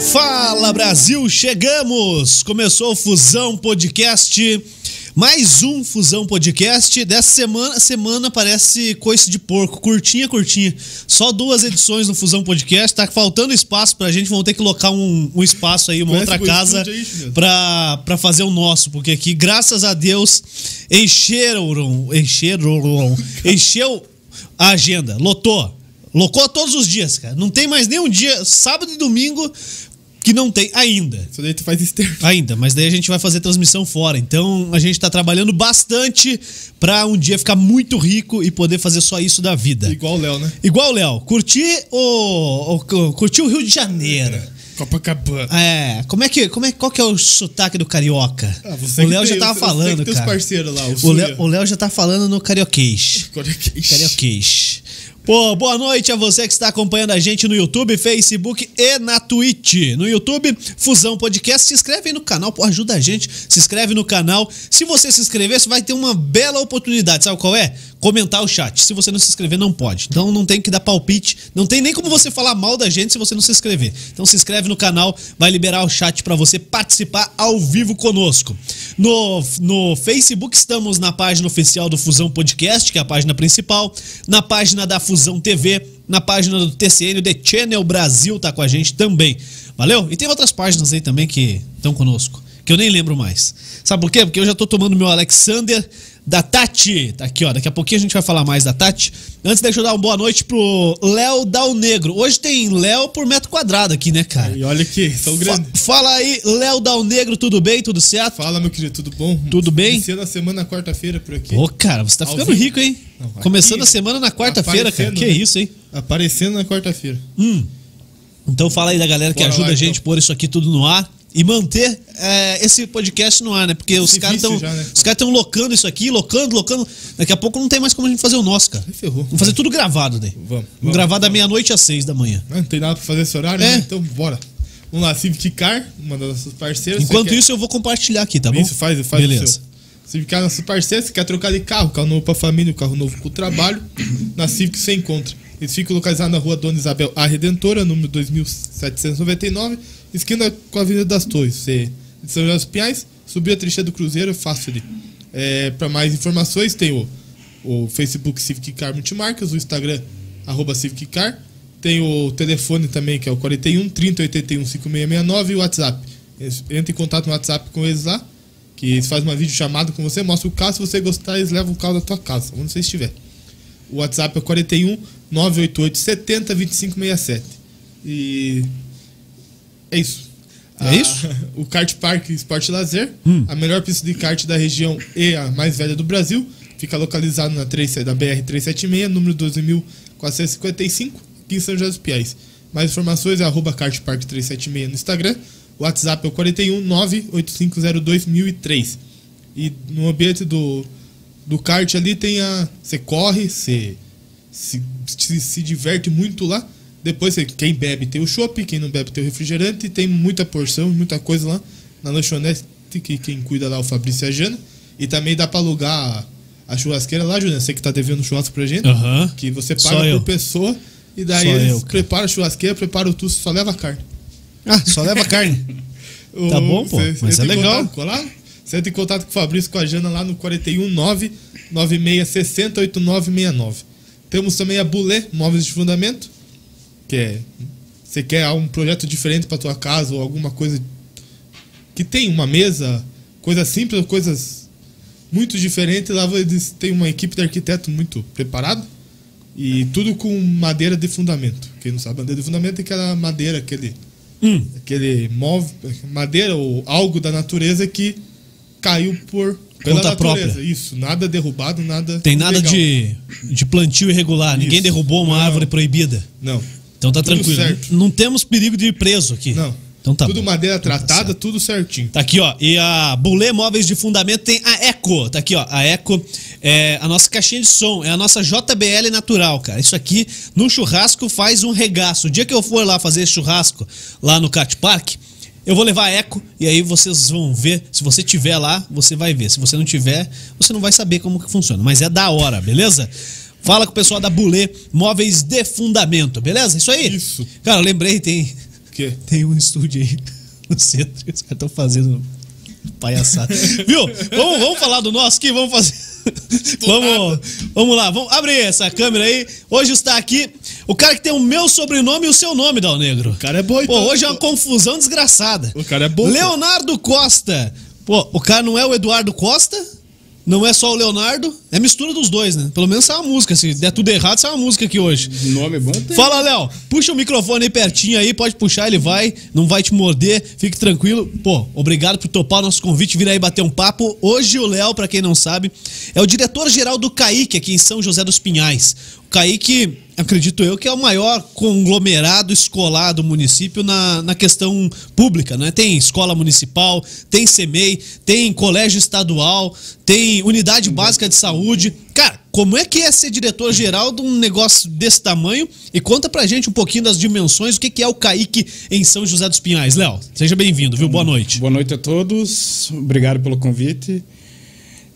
Fala Brasil, chegamos! Começou o Fusão Podcast. Mais um Fusão Podcast. Dessa semana, semana parece coice de porco, curtinha, curtinha. Só duas edições no Fusão Podcast. Tá faltando espaço pra gente. Vamos ter que locar um, um espaço aí, uma Conhece outra o casa pra, pra fazer o nosso. Porque aqui, graças a Deus, encheram, encheram, encheu a agenda. Lotou. Locou todos os dias, cara. Não tem mais nenhum dia, sábado e domingo, que não tem ainda. Isso daí tu faz externo. Ainda, mas daí a gente vai fazer transmissão fora. Então a gente tá trabalhando bastante pra um dia ficar muito rico e poder fazer só isso da vida. Igual o Léo, né? Igual o Léo, curtir o, o, curtir o Rio de Janeiro. Copacabana. É, como é que, como é, qual que é o sotaque do carioca? Ah, você o Léo já tava você- falando, cara. lá, o o. Léo, o Léo já tá falando no carioquês. Carioquês. Carioquês. Pô, boa noite a você que está acompanhando a gente no YouTube, Facebook e na Twitch. No YouTube, Fusão Podcast. Se inscreve aí no canal, pô, ajuda a gente. Se inscreve no canal. Se você se inscrever, você vai ter uma bela oportunidade. Sabe qual é? Comentar o chat. Se você não se inscrever, não pode. Então não tem que dar palpite. Não tem nem como você falar mal da gente se você não se inscrever. Então se inscreve no canal, vai liberar o chat para você participar ao vivo conosco. No, no Facebook estamos na página oficial do Fusão Podcast, que é a página principal, na página da Fusão TV, na página do TCN, o The Channel Brasil tá com a gente também. Valeu? E tem outras páginas aí também que estão conosco, que eu nem lembro mais. Sabe por quê? Porque eu já tô tomando meu Alexander da Tati. Tá aqui, ó. Daqui a pouquinho a gente vai falar mais da Tati. Antes, deixa eu dar uma boa noite pro Léo Dal Negro. Hoje tem Léo por metro quadrado aqui, né, cara? E olha que são Fa- grandes. fala aí, Léo Dal Negro, tudo bem? Tudo certo? Fala, meu querido, tudo bom? Tudo bem? Iniciando a semana quarta-feira por aqui. Ô, cara, você tá Ao ficando vivo. rico, hein? Não, aqui- Começando a semana na quarta-feira, cara. Que né? isso, hein? Aparecendo na quarta-feira. Hum. Então fala aí da galera que Bora ajuda lá, a gente então. a pôr isso aqui tudo no ar e manter é, esse podcast no ar, né? Porque os caras estão né? os caras estão locando isso aqui, locando, locando. Daqui a pouco não tem mais como a gente fazer o nosso, cara. Ferrou. Vamos fazer tudo gravado daí. Vamos. Vamos gravar da meia-noite às seis da manhã. Não tem nada pra fazer esse horário, É. né? Então bora. Vamos lá, Civic Car, uma das nossas parceiras. Enquanto Você quer- isso, eu vou compartilhar aqui, tá bom? Isso, faz, faz Beleza. o seu. Civic Car, nosso parceiro, você quer trocar de carro, carro novo pra família, carro novo pro trabalho, na Civic você encontra. Eles ficam localizados na rua Dona Isabel A Redentora, número 2799, esquina com a Avenida das Torres. Você de São José dos Pinhais, subir a trincheira do Cruzeiro fácil ali. É, para mais informações, tem o, o Facebook Civic Car Multimarcas, o Instagram, arroba Civic Car. Tem o telefone também, que é o 41 30 81 5669 e o WhatsApp. Entra em contato no WhatsApp com eles lá, que eles fazem uma videochamada com você, mostra o carro, se você gostar, eles levam o carro da tua casa, onde você estiver. O WhatsApp é 41 988 70 2567. E é isso. É A- isso? O Kart Park Esporte Lazer, Hum. a melhor pista de kart da região e a mais velha do Brasil, fica localizado na 3, da BR 376, número 12.455, aqui em São José dos Piais. Mais informações é arroba kartpark 376 no Instagram. O WhatsApp é o 41 98502 1003. E no ambiente do, do kart ali tem a. Você corre, você se, se, se diverte muito lá. Depois, você, quem bebe tem o chopp, quem não bebe tem o refrigerante. Tem muita porção, muita coisa lá na lanchonete, que quem cuida lá é o Fabrício e a Jana. E também dá pra alugar a, churrasqueira lá, Juliana. Você que tá devendo churrasco pra gente. Aham. Que você Só paga eu. por pessoa. E daí Só eles eu, preparam a churrasqueira, preparam tudo, só leva carne. Ah, só leva carne. Tá bom, pô, Você- mas é legal. lá, Você entra em contato com o Fabrício, com a Jana lá no 419 9660 8969. Temos também a Bulé, móveis de fundamento, que é você quer um projeto diferente para tua casa ou alguma coisa que tem uma mesa, coisa simples, coisas muito diferentes, lá eles têm uma equipe de arquiteto muito preparada e tudo com madeira de fundamento. Quem não sabe, madeira de fundamento é aquela madeira, aquele Hum. aquele móvel, madeira ou algo da natureza que caiu por pela Conta natureza. própria. Isso, nada derrubado, nada. Tem nada de, de plantio irregular. Ninguém Isso. derrubou uma Não. árvore proibida. Não. Então tá Tudo tranquilo. certo. Não temos perigo de ir preso aqui. Não. Então tá tudo bom. madeira Então tá tratada, certo. tudo certinho. Tá aqui, ó. E a Bulê Móveis de Fundamento tem a Eco. Tá aqui, ó. A Eco é a nossa caixinha de som. É a nossa JBL natural, cara. Isso aqui, no churrasco, faz um regaço. O dia que eu for lá fazer churrasco, lá no Cat Park, eu vou levar Eco e aí vocês vão ver. Se você tiver lá, você vai ver. Se você não tiver, você não vai saber como que funciona. Mas é da hora, beleza? Fala com o pessoal da Bulê Móveis de Fundamento, beleza? Isso aí? Isso. Cara, eu lembrei, tem. Tem um estúdio aí no centro. Os caras estão fazendo palhaçada. Viu? Vamos, vamos falar do nosso aqui? Vamos fazer. vamos, vamos lá, vamos abrir essa câmera aí. Hoje está aqui o cara que tem o meu sobrenome e o seu nome, Dal Negro. O cara é bom, Pô, hoje é uma confusão desgraçada. O cara é bom. Leonardo Costa. Pô, o cara não é o Eduardo Costa? Não é só o Leonardo? É mistura dos dois, né? Pelo menos sai uma música. Se der tudo errado, sai uma música aqui hoje. Nome é bom tem. Fala, Léo. Puxa o microfone aí pertinho aí, pode puxar, ele vai, não vai te morder, fique tranquilo. Pô, obrigado por topar o nosso convite, vir aí bater um papo. Hoje o Léo, pra quem não sabe, é o diretor-geral do CAIC aqui em São José dos Pinhais. CAIC, acredito eu, que é o maior conglomerado escolar do município na, na questão pública, né? Tem escola municipal, tem CEMEI, tem colégio estadual, tem unidade básica de saúde. Cara, como é que é ser diretor-geral de um negócio desse tamanho? E conta pra gente um pouquinho das dimensões, o que que é o CAIC em São José dos Pinhais. Léo, seja bem-vindo, viu? Boa noite. Boa noite a todos. Obrigado pelo convite.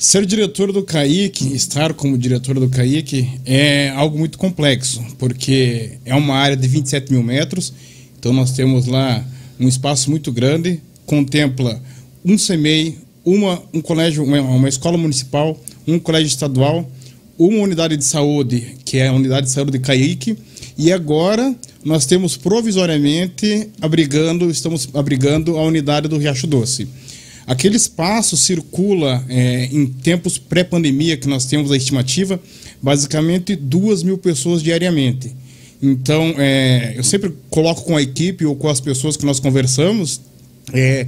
Ser diretor do CAIC, estar como diretor do CAIC, é algo muito complexo, porque é uma área de 27 mil metros, então nós temos lá um espaço muito grande, contempla um CEMEI, uma, um colégio, uma, uma escola municipal, um colégio estadual, uma unidade de saúde, que é a unidade de saúde de CAIC, e agora nós temos provisoriamente abrigando, estamos abrigando a unidade do Riacho Doce. Aquele espaço circula é, em tempos pré-pandemia que nós temos a estimativa, basicamente duas mil pessoas diariamente. Então, é, eu sempre coloco com a equipe ou com as pessoas que nós conversamos, é,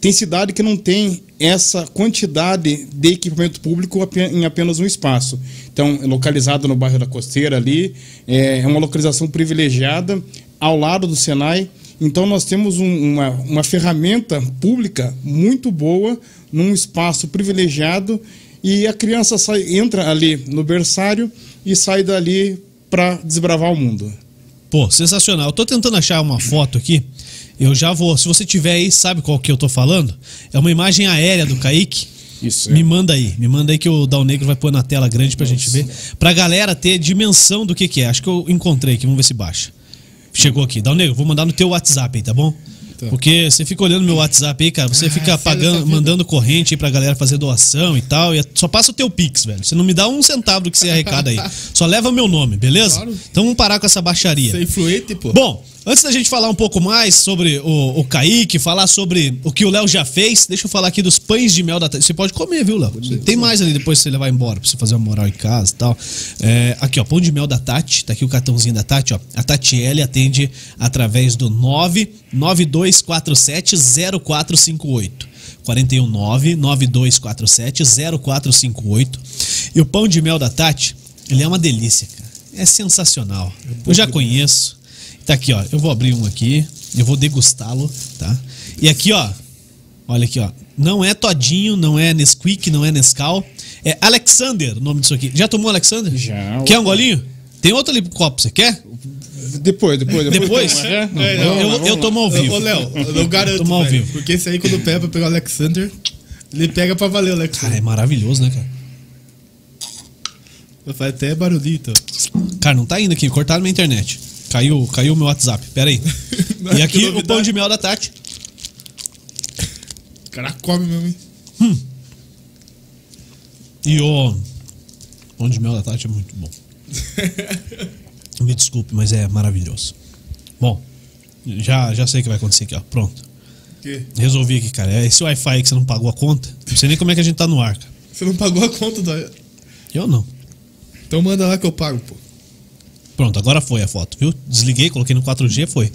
tem cidade que não tem essa quantidade de equipamento público em apenas um espaço. Então, é localizado no bairro da Costeira ali, é uma localização privilegiada ao lado do Senai. Então, nós temos um, uma, uma ferramenta pública muito boa, num espaço privilegiado, e a criança sai, entra ali no berçário e sai dali para desbravar o mundo. Pô, sensacional. Eu tô tentando achar uma foto aqui. Eu já vou. Se você tiver aí, sabe qual que eu tô falando? É uma imagem aérea do Kaique. Isso. Me manda aí, me manda aí que o Dal Negro vai pôr na tela grande pra gente ver. Pra galera ter dimensão do que que é. Acho que eu encontrei aqui, vamos ver se baixa. Chegou aqui. Dal Negro, vou mandar no teu WhatsApp aí, tá bom? Tá. Porque você fica olhando meu WhatsApp aí, cara, você Ah, fica sério, pagando, vida? mandando corrente aí pra galera fazer doação e tal, e é- só passa o teu Pix, velho. Você não me dá um centavo do que você arrecada aí. Só leva meu nome, beleza? Claro. Então vamos parar com essa baixaria. Você é influente, pô. Bom, antes da gente falar um pouco mais sobre o, o Kaique, falar sobre o que o Léo já fez, deixa eu falar aqui dos pães de mel da Tati. Você pode comer, viu, Léo? Tem mais ali depois que você levar embora, pra você fazer uma moral em casa e tal. É, aqui, ó, pão de mel da Tati. Tá aqui o cartãozinho da Tati, ó. A Tatiele atende através do 99247 0458. 419 9247 0458. E o pão de mel da Tati, ele é uma delícia, cara. É sensacional. Eu já conheço. Tá aqui, ó. Eu vou abrir um aqui. Eu vou degustá-lo, tá? E aqui, ó. Olha aqui, ó. Não é Todinho, não é Nesquik, não é Nescau. É Alexander o nome disso aqui. Já tomou Alexander? Já. Quer um golinho? Tem outro ali pro copo, você quer? Depois, depois, Depois? É, não, É, vamos eu, eu, tomo ao vivo. Ô, Léo, eu garanto, Tomar ao velho, vivo. Porque esse aí, quando pega pra pegar o Alexander, ele pega pra valer o Cara, Alexander. é maravilhoso, né, cara? Faz até barulhinho, então. Cara, não tá indo aqui. Cortaram minha internet. Caiu, caiu o meu WhatsApp. Pera aí. E aqui o pão de mel da Tati. O cara come mesmo, hein? E o pão de mel da Tati é muito bom. Me desculpe, mas é maravilhoso. Bom, já, já sei o que vai acontecer aqui, ó. Pronto. Que? Resolvi aqui, cara. É esse Wi-Fi que você não pagou a conta. Não sei nem como é que a gente tá no ar, cara. Você não pagou a conta da. Eu não. Então manda lá que eu pago, pô. Pronto, agora foi a foto, viu? Desliguei, coloquei no 4G, foi.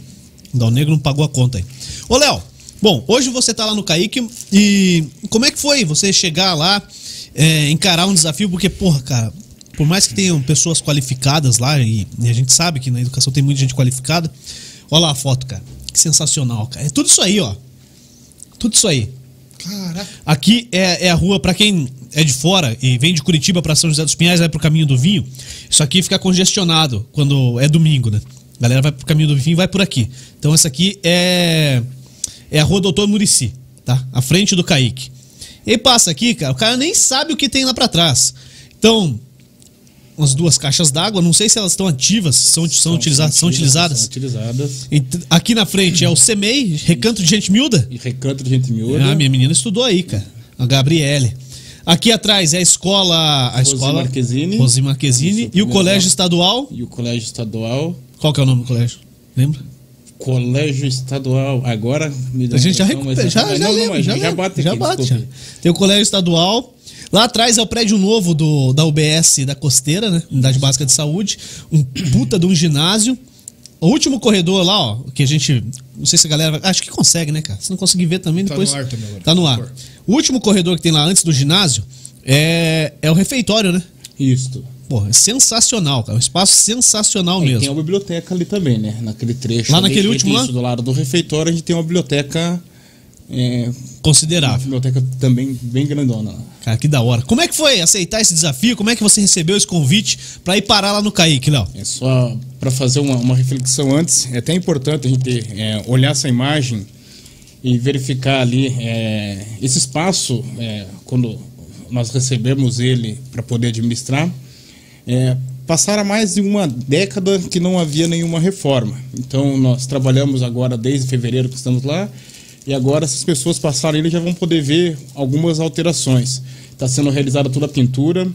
Dá o negro não pagou a conta aí. Ô, Léo, bom, hoje você tá lá no Kaique e como é que foi você chegar lá, é, encarar um desafio? Porque, porra, cara, por mais que tenham pessoas qualificadas lá, e, e a gente sabe que na educação tem muita gente qualificada, olha lá a foto, cara. Que sensacional, cara. É tudo isso aí, ó. Tudo isso aí. Caraca. Aqui é, é a rua, pra quem é de fora e vem de Curitiba pra São José dos Pinhais, vai pro caminho do vinho. Isso aqui fica congestionado quando é domingo, né? A galera vai pro caminho do vinho e vai por aqui. Então essa aqui é, é a rua Doutor Murici, tá? À frente do Kaique. E passa aqui, cara, o cara nem sabe o que tem lá pra trás. Então, umas duas caixas d'água. Não sei se elas estão ativas, se são, são, utilizadas, são utilizadas. São utilizadas. E t- Aqui na frente é o CEMEI, Recanto de Gente Miúda. E recanto de gente miúda. Ah, minha menina estudou aí, cara. A Gabriele. Aqui atrás é a escola. A Rosi escola Marquezine. Rosi Marquezine. Isso, e o colégio estadual. E o colégio estadual. Qual que é o nome do colégio? Lembra? Colégio estadual. Agora me dá A gente já recupera. Já, mas já, não, não, lembra, já, já lembra, bate já aqui, bate. já. Tem o colégio estadual. Lá atrás é o prédio novo do, da UBS da Costeira, né? Unidade Básica de Saúde. Um puta de um ginásio. O último corredor lá, ó, que a gente. Não sei se a galera. vai- Acho que consegue, né, cara? Se não conseguir ver também, Tá depois. no ar também agora. Tá no ar. O último corredor que tem lá antes do ginásio é, é o refeitório, né? Isto. Porra, é sensacional, cara. Um espaço sensacional E tem mesmo. uma biblioteca ali também, né? Naquele trecho. Lá ali, naquele que último tem lá? isso, Do lado do refeitório, a gente tem uma biblioteca. É, uma Considerável. biblioteca também bem grandona lá. Cara, que da hora. Como é que foi aceitar esse desafio? Como é que você recebeu esse convite pra ir parar lá no Kaique, Léo? É só para fazer uma, uma reflexão antes, é até importante a gente é, olhar essa imagem e verificar ali é, esse espaço, é, quando nós recebemos ele para poder administrar, é, passaram mais de uma década que não havia nenhuma reforma. Então nós trabalhamos agora desde fevereiro que estamos lá e agora essas pessoas passaram ele já vão poder ver algumas alterações. Está sendo realizada toda a pintura,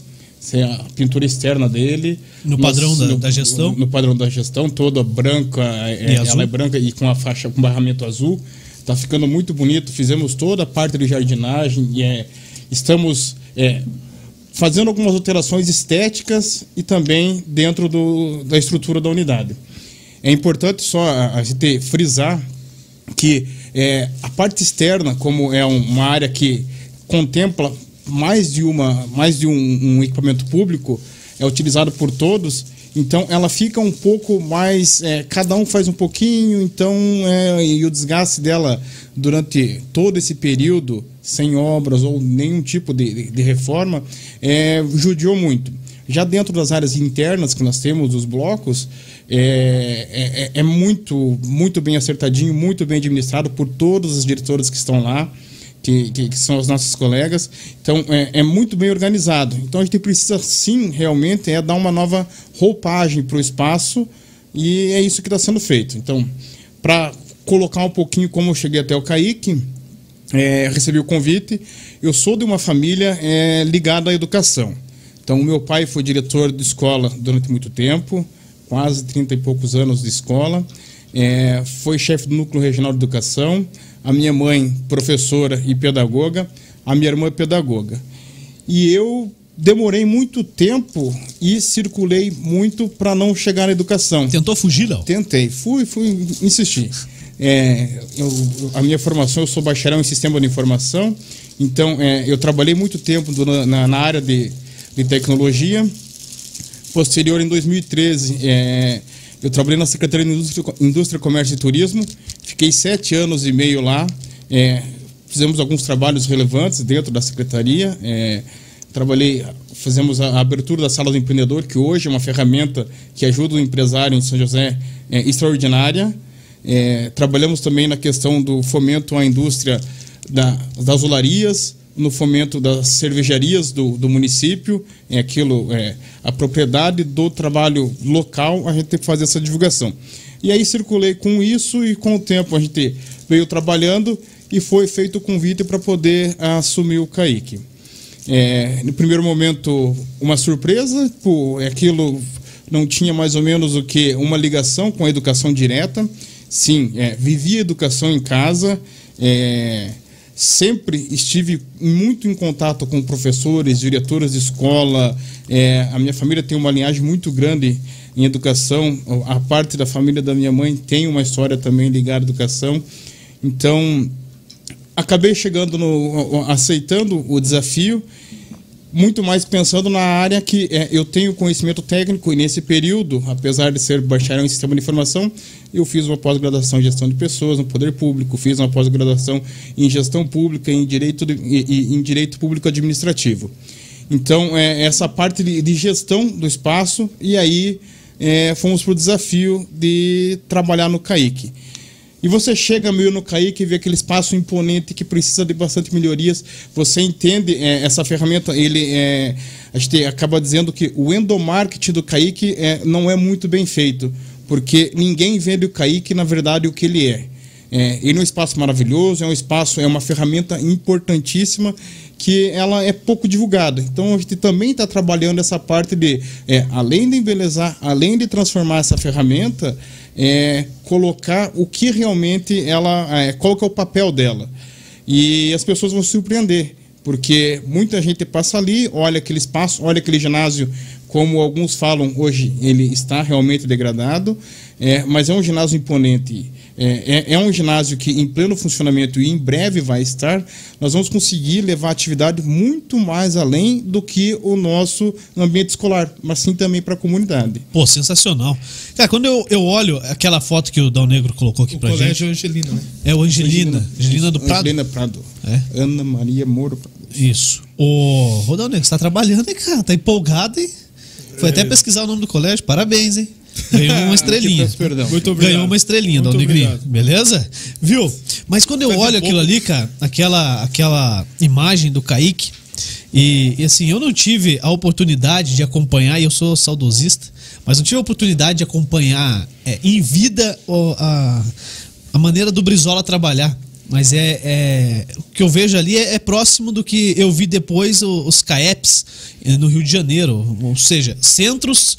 é a pintura externa dele. No padrão da- no- da gestão? No padrão da gestão, toda branca, é, azul? ela é branca e com a faixa com barramento azul. Tá ficando muito bonito. Fizemos toda a parte de jardinagem e é, estamos é, fazendo algumas alterações estéticas e também dentro do, da estrutura da unidade. É importante só a, a gente frisar que é, a parte externa, como é um- uma área que contempla mais de uma, mais de um, um equipamento público, é utilizado por todos. Então ela fica um pouco mais, é, cada um faz um pouquinho, então é, e o desgaste dela durante todo esse período sem obras ou nenhum tipo de, de- reforma é, judiou muito. Já dentro das áreas internas que nós temos, os blocos, é, é- é- é muito, muito bem acertadinho, muito bem administrado por todos os diretores que estão lá, que, que- que são os nossos colegas. Então, é, é muito bem organizado. Então, a gente precisa, sim, realmente, é dar uma nova roupagem para o espaço e é isso que está sendo feito. Então, para colocar um pouquinho como eu cheguei até o Kaique, é, recebi o convite. Eu sou de uma família ligada à educação. Então, meu pai foi diretor de escola durante muito tempo, quase 30 e poucos anos de escola. É, foi chefe do Núcleo Regional de Educação. A minha mãe, professora e pedagoga. A minha irmã, pedagoga. E eu demorei muito tempo e circulei muito para não chegar na educação. Tentou fugir, Léo? Tentei, fui, fui, insisti. É, eu- a minha formação, eu sou bacharel em sistema de informação, então é, eu trabalhei muito tempo na, na área de, de tecnologia. Posterior, em 2013, é, eu trabalhei na Secretaria de Indústria, Indústria, Comércio e Turismo, fiquei sete anos e meio lá, é, fizemos alguns trabalhos relevantes dentro da Secretaria, é, trabalhei, fizemos a abertura da Sala do Empreendedor, que hoje é uma ferramenta que ajuda o empresário em São José é, extraordinária. É, trabalhamos também na questão do fomento à indústria da, das olarias, no fomento das cervejarias do, do município, é aquilo, é, a propriedade do trabalho local, a gente tem que fazer essa divulgação. E aí circulei com isso e com o tempo a gente veio trabalhando e foi feito o convite para poder assumir o CAIC. É, no primeiro momento, uma surpresa, pô, aquilo não tinha mais ou menos o que uma ligação com a educação direta. Sim, é, vivi a educação em casa, é, sempre estive muito em contato com professores, diretores de escola. é, a minha família tem uma linhagem muito grande em educação. A parte da família da minha mãe tem uma história também ligada à educação. Então, acabei chegando no aceitando o desafio muito mais pensando na área que é, eu tenho conhecimento técnico e nesse período, apesar de ser bacharel em sistema de informação, eu fiz uma pós-graduação em gestão de pessoas no poder público, fiz uma pós-graduação em gestão pública em direito de, e, em direito público administrativo. Então é, essa parte de, de gestão do espaço e aí é, fomos para o desafio de trabalhar no CAIC. E você chega meio no Kaique e vê aquele espaço imponente que precisa de bastante melhorias. Você entende é, essa ferramenta, ele é, a gente acaba dizendo que o endomarketing do Kaique é, não é muito bem feito, porque ninguém vende o Kaique, na verdade, o que ele é. É, ele é um espaço maravilhoso, é um espaço, é uma ferramenta importantíssima que ela é pouco divulgada. Então a gente também está trabalhando essa parte de, é, além de embelezar, além de transformar essa ferramenta, é, colocar o que realmente ela, é, qual que é o papel dela. E as pessoas vão se surpreender, porque muita gente passa ali, olha aquele espaço, olha aquele ginásio, como alguns falam hoje, ele está realmente degradado, é, mas é um ginásio imponente. É, é, é, um ginásio que em pleno funcionamento e em breve vai estar, nós vamos conseguir levar a atividade muito mais além do que o nosso ambiente escolar, mas sim também para a comunidade. Pô, sensacional. Cara, quando eu, eu olho aquela foto que o Dal Negro colocou aqui O pra colégio gente. Angelina, né? É o Angelina. Angelina do Prado. Angelina Prado. É? Ana Maria Moro Prado. Isso. Ô, ô Dal Negro, você tá trabalhando, hein, cara? Tá empolgado, hein? Foi até pesquisar o nome do colégio. Parabéns, hein? Ganhou uma estrelinha. peço perdão. Muito obrigado. Ganhou uma estrelinha, Dal Muito Negrinho. obrigado. Beleza? Viu? Mas quando eu Faz um olho aquilo pouco. ali, cara, aquela, aquela imagem do Kaique, e, e assim, eu não tive a oportunidade de acompanhar, e eu sou saudosista, mas não tive a oportunidade de acompanhar é, em vida o- a, a maneira do Brizola trabalhar. Mas é, é- o que eu vejo ali é, é próximo do que eu vi depois o- os CAEPs eh, no Rio de Janeiro, ou seja, centros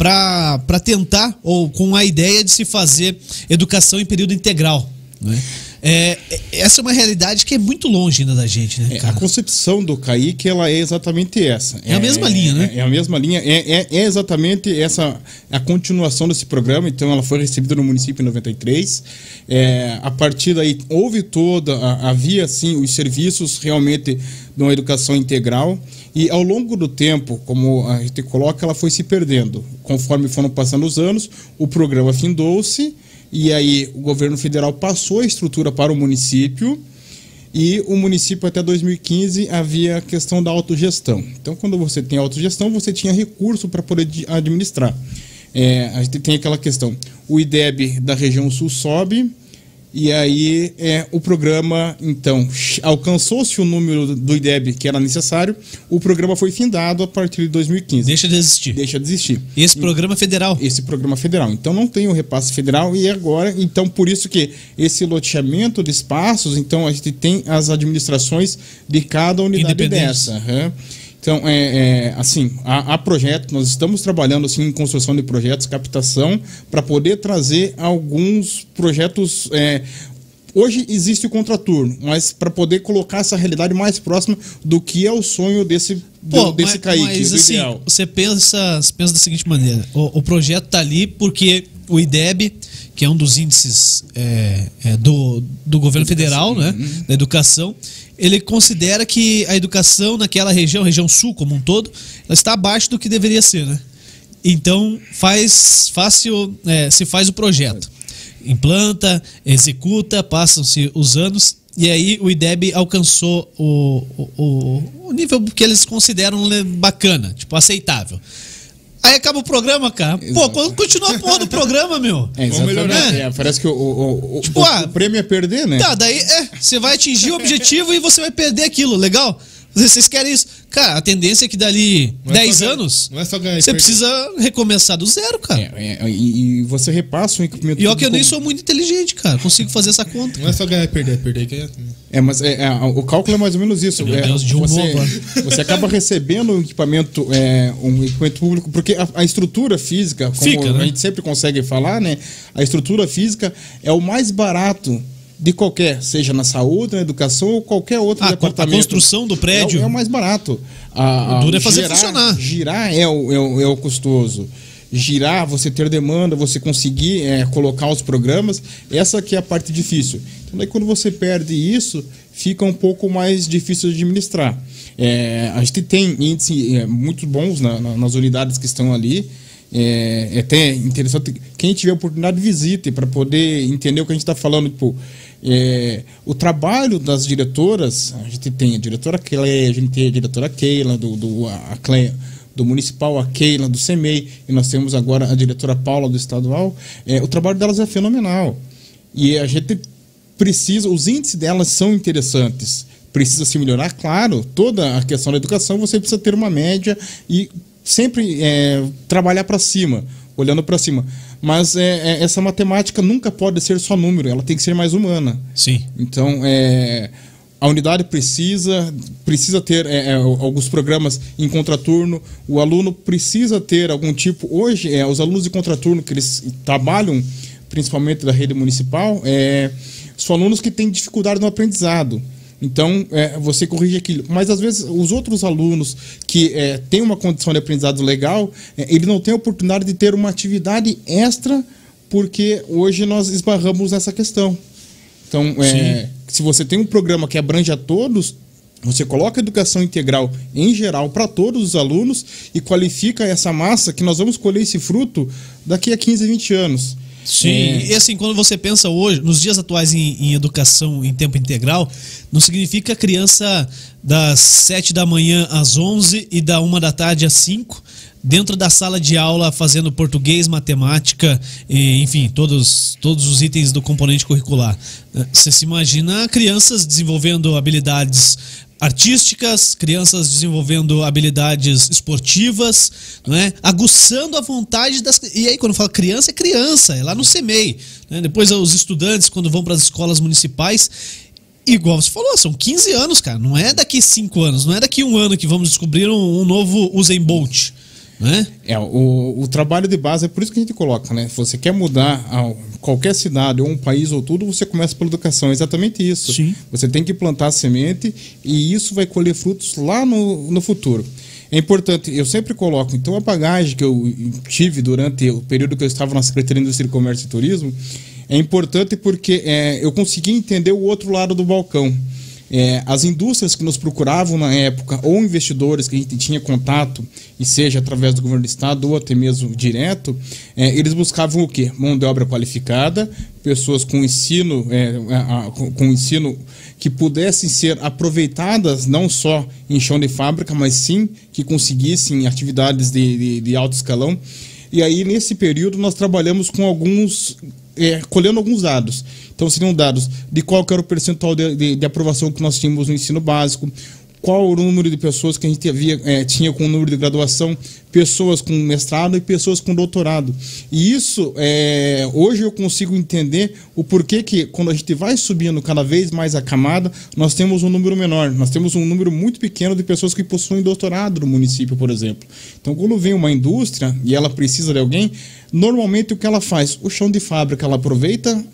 para tentar ou com a ideia de se fazer educação em período integral. Né? É, é- essa é uma realidade que é muito longe ainda da gente, né, É, a concepção do Kaique ela é exatamente essa. É a mesma linha, né? É, é a mesma linha. É, é- é exatamente essa a continuação desse programa. Então, ela foi recebida no município em 93. É, a partir daí, houve toda. a- havia, assim, os serviços realmente de uma educação integral. E ao longo do tempo, como a gente coloca, ela foi se perdendo. Conforme foram passando os anos, o programa findou-se. E aí, o governo federal passou a estrutura para o município. E o município até 2015 havia a questão da autogestão. Então, quando você tem autogestão, você tinha recurso para poder administrar. É, a gente tem aquela questão: o IDEB da região sul sobe, e aí é, o programa, então, alcançou-se o número do IDEB que era necessário, o programa foi findado a partir de 2015. Deixa de existir. Deixa de existir Esse programa federal. esse programa federal. Então não tem o repasse federal e agora, então por isso que esse loteamento de espaços, então a gente tem as administrações de cada unidade dessa. aham. Então, é, é, assim, há, há projetos, nós estamos trabalhando assim, em construção de projetos, captação, para poder trazer alguns projetos. é, hoje existe o contraturno, mas para poder colocar essa realidade mais próxima do que é o sonho desse, Pô, desse mas, Kaique, mas assim, ideal. você pensa, você pensa da seguinte maneira: o, o projeto tá ali porque o IDEB, que é um dos índices é, é, do, do governo federal, né, Uhum. da educação, ele considera que a educação naquela região, região sul como um todo, ela está abaixo do que deveria ser, né? Então faz fácil, é, se faz o projeto, implanta, executa, passam-se os anos e aí o IDEB alcançou o, o, o- nível que eles consideram bacana, tipo aceitável. Aí acaba o programa, cara. Pô, Exato. quando continua a porra do programa, meu. É, Vamos melhorar. exatamente. É, parece que o, o, o, Tipo, o- ah, o prêmio é perder, né? Tá, daí é, você vai atingir o objetivo e você vai perder aquilo, legal? Vocês querem isso? Cara, a tendência é que dali Não é 10 só ganhar- anos não é só ganhar você precisa recomeçar do zero, cara. É, é, e, e você repassa o equipamento. E ó que eu nem sou muito inteligente, cara. Consigo fazer essa conta. Não é só ganhar e perder, é perder e ganhar. também. É, mas é, é, o cálculo é mais ou menos isso. Meu É, Deus, de um você, você acaba recebendo um equipamento, é, um equipamento público, porque a, a estrutura física, como Fica, a né? gente sempre consegue falar, né? A estrutura física é o mais barato de qualquer, seja na saúde, na educação ou qualquer outro Ah, a departamento. construção do prédio. É, o- é o mais barato. A, O duro é fazer girar, funcionar. Girar é o, é, o, é o custoso. Girar, você ter demanda, você conseguir é, colocar os programas, essa que é a parte difícil. Então, daí quando você perde isso, fica um pouco mais difícil de administrar. É, a gente tem índices é, muito bons na- na- nas unidades que estão ali. É, é até interessante. Quem tiver oportunidade, visite para poder entender o que a gente está falando. Tipo, é, o trabalho das diretoras, a gente tem a diretora Cleia, a gente tem a diretora Keila, do, do, a Cleia, do municipal, a Keila, do CEMEI, e nós temos agora a diretora Paula do estadual. É, o trabalho delas é fenomenal. E a gente precisa, os índices delas são interessantes. Precisa se melhorar, claro, toda a questão da educação você precisa ter uma média e sempre é, trabalhar para cima, olhando para cima. Mas é, é, essa matemática nunca pode ser só número, ela tem que ser mais humana. Sim. Então, é, a unidade precisa precisa ter é, é, alguns programas em contraturno. O aluno precisa ter algum tipo. Hoje, é, os alunos de contraturno que eles trabalham, principalmente da rede municipal, é, são alunos que têm dificuldade no aprendizado. Então, é, você corrige aquilo. Mas, às vezes, os outros alunos que é, têm uma condição de aprendizado legal, é, ele não tem a oportunidade de ter uma atividade extra, porque hoje nós esbarramos nessa questão. Então, é, se você tem um programa que abrange a todos, você coloca a educação integral em geral para todos os alunos e qualifica essa massa que nós vamos colher esse fruto daqui a 15, 20 anos. Sim, e assim, quando você pensa hoje, nos dias atuais em, em, educação em tempo integral, não significa criança das 7 da manhã às 11 e da 1 da tarde às 5, dentro da sala de aula fazendo português, matemática, e, enfim, todos, todos os itens do componente curricular. Você se imagina crianças desenvolvendo habilidades artísticas, crianças desenvolvendo habilidades esportivas, não é? aguçando a vontade das. E aí, quando fala criança, é criança, é lá no CEMEI. Né? Depois, os estudantes, quando vão para as escolas municipais. Igual você falou, são 15 anos, cara. Não é daqui 5 anos, não é daqui um ano que vamos descobrir um, um novo Usain Bolt. Né? É, o, o trabalho de base é por isso que a gente coloca, né? Se você quer mudar a, qualquer cidade ou um país ou tudo, você começa pela educação. É exatamente isso. Sim. Você tem que plantar a semente e isso vai colher frutos lá no, no futuro. É importante, eu sempre coloco, então a bagagem que eu tive durante o período que eu estava na Secretaria de Indústria, Comércio e Turismo é importante porque é, eu consegui entender o outro lado do balcão. É, as indústrias que nos procuravam na época, ou investidores que a gente tinha contato, e seja através do governo do estado ou até mesmo direto, é, eles buscavam o quê? Mão de obra qualificada, pessoas com ensino, é, com ensino que pudessem ser aproveitadas não só em chão de fábrica, mas sim que conseguissem atividades de, de, de alto escalão. E aí, nesse período, nós trabalhamos com alguns é, colhendo alguns dados. Então seriam dados de qual era o percentual de, de, de, aprovação que nós tínhamos no ensino básico, qual o número de pessoas que a gente havia, é, tinha com o número de graduação, pessoas com mestrado e pessoas com doutorado. E isso, é, hoje eu consigo entender o porquê que, quando a gente vai subindo cada vez mais a camada, nós temos um número menor. Nós temos um número muito pequeno de pessoas que possuem doutorado no município, por exemplo. Então, quando vem uma indústria e ela precisa de alguém, normalmente o que ela faz? O chão de fábrica ela aproveita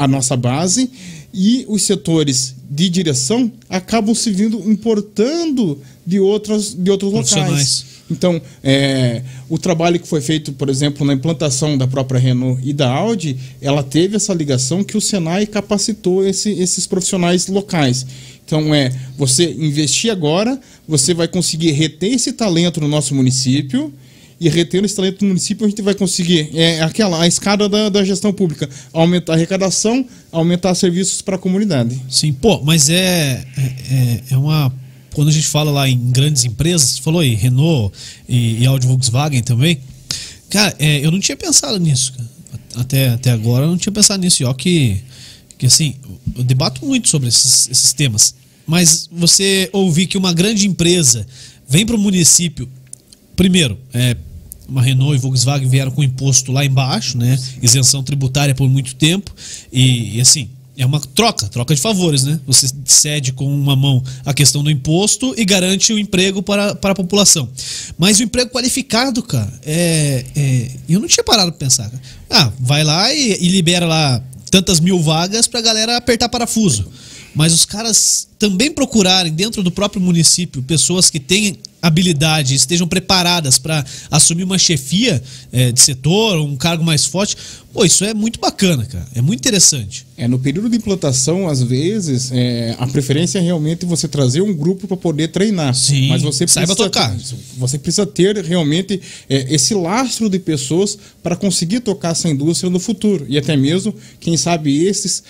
a nossa base e os setores de direção acabam se vindo importando de, outras, de outros locais. Então, é, o trabalho que foi feito, por exemplo, na implantação da própria Renault e da Audi, ela teve essa ligação que o Senai capacitou esse, esses profissionais locais. Então, é você investir agora, você vai conseguir reter esse talento no nosso município e retendo esse talento no município, a gente vai conseguir é aquela a escada da, da gestão pública, aumentar a arrecadação, aumentar serviços para a comunidade. Sim, pô, mas é, é, é uma quando a gente fala lá em grandes empresas, falou aí Renault e, e Audi Volkswagen também, cara, é, eu não tinha pensado nisso, até até agora eu não tinha pensado nisso, e ó que que assim, eu debato muito sobre esses, esses temas, mas você ouvir que uma grande empresa vem para o município, primeiro, é, uma Renault e Volkswagen vieram com imposto lá embaixo, né? Isenção tributária por muito tempo. E, e, assim, é uma troca, troca de favores, né? Você cede com uma mão a questão do imposto e garante o emprego para, para a população. Mas o emprego qualificado, cara, é, é eu não tinha parado para pensar. Ah, vai lá e, e libera lá tantas mil vagas para a galera apertar parafuso. Mas os caras também procurarem dentro do próprio município pessoas que têm habilidade, estejam preparadas para assumir uma chefia é, de setor, um cargo mais forte, pô, isso é muito bacana, cara. É muito interessante. É, no período de implantação, às vezes, é, a preferência é realmente você trazer um grupo para poder treinar. Sim, mas você saiba tocar. Você precisa ter realmente é, esse lastro de pessoas para conseguir tocar essa indústria no futuro. E até mesmo, quem sabe, esses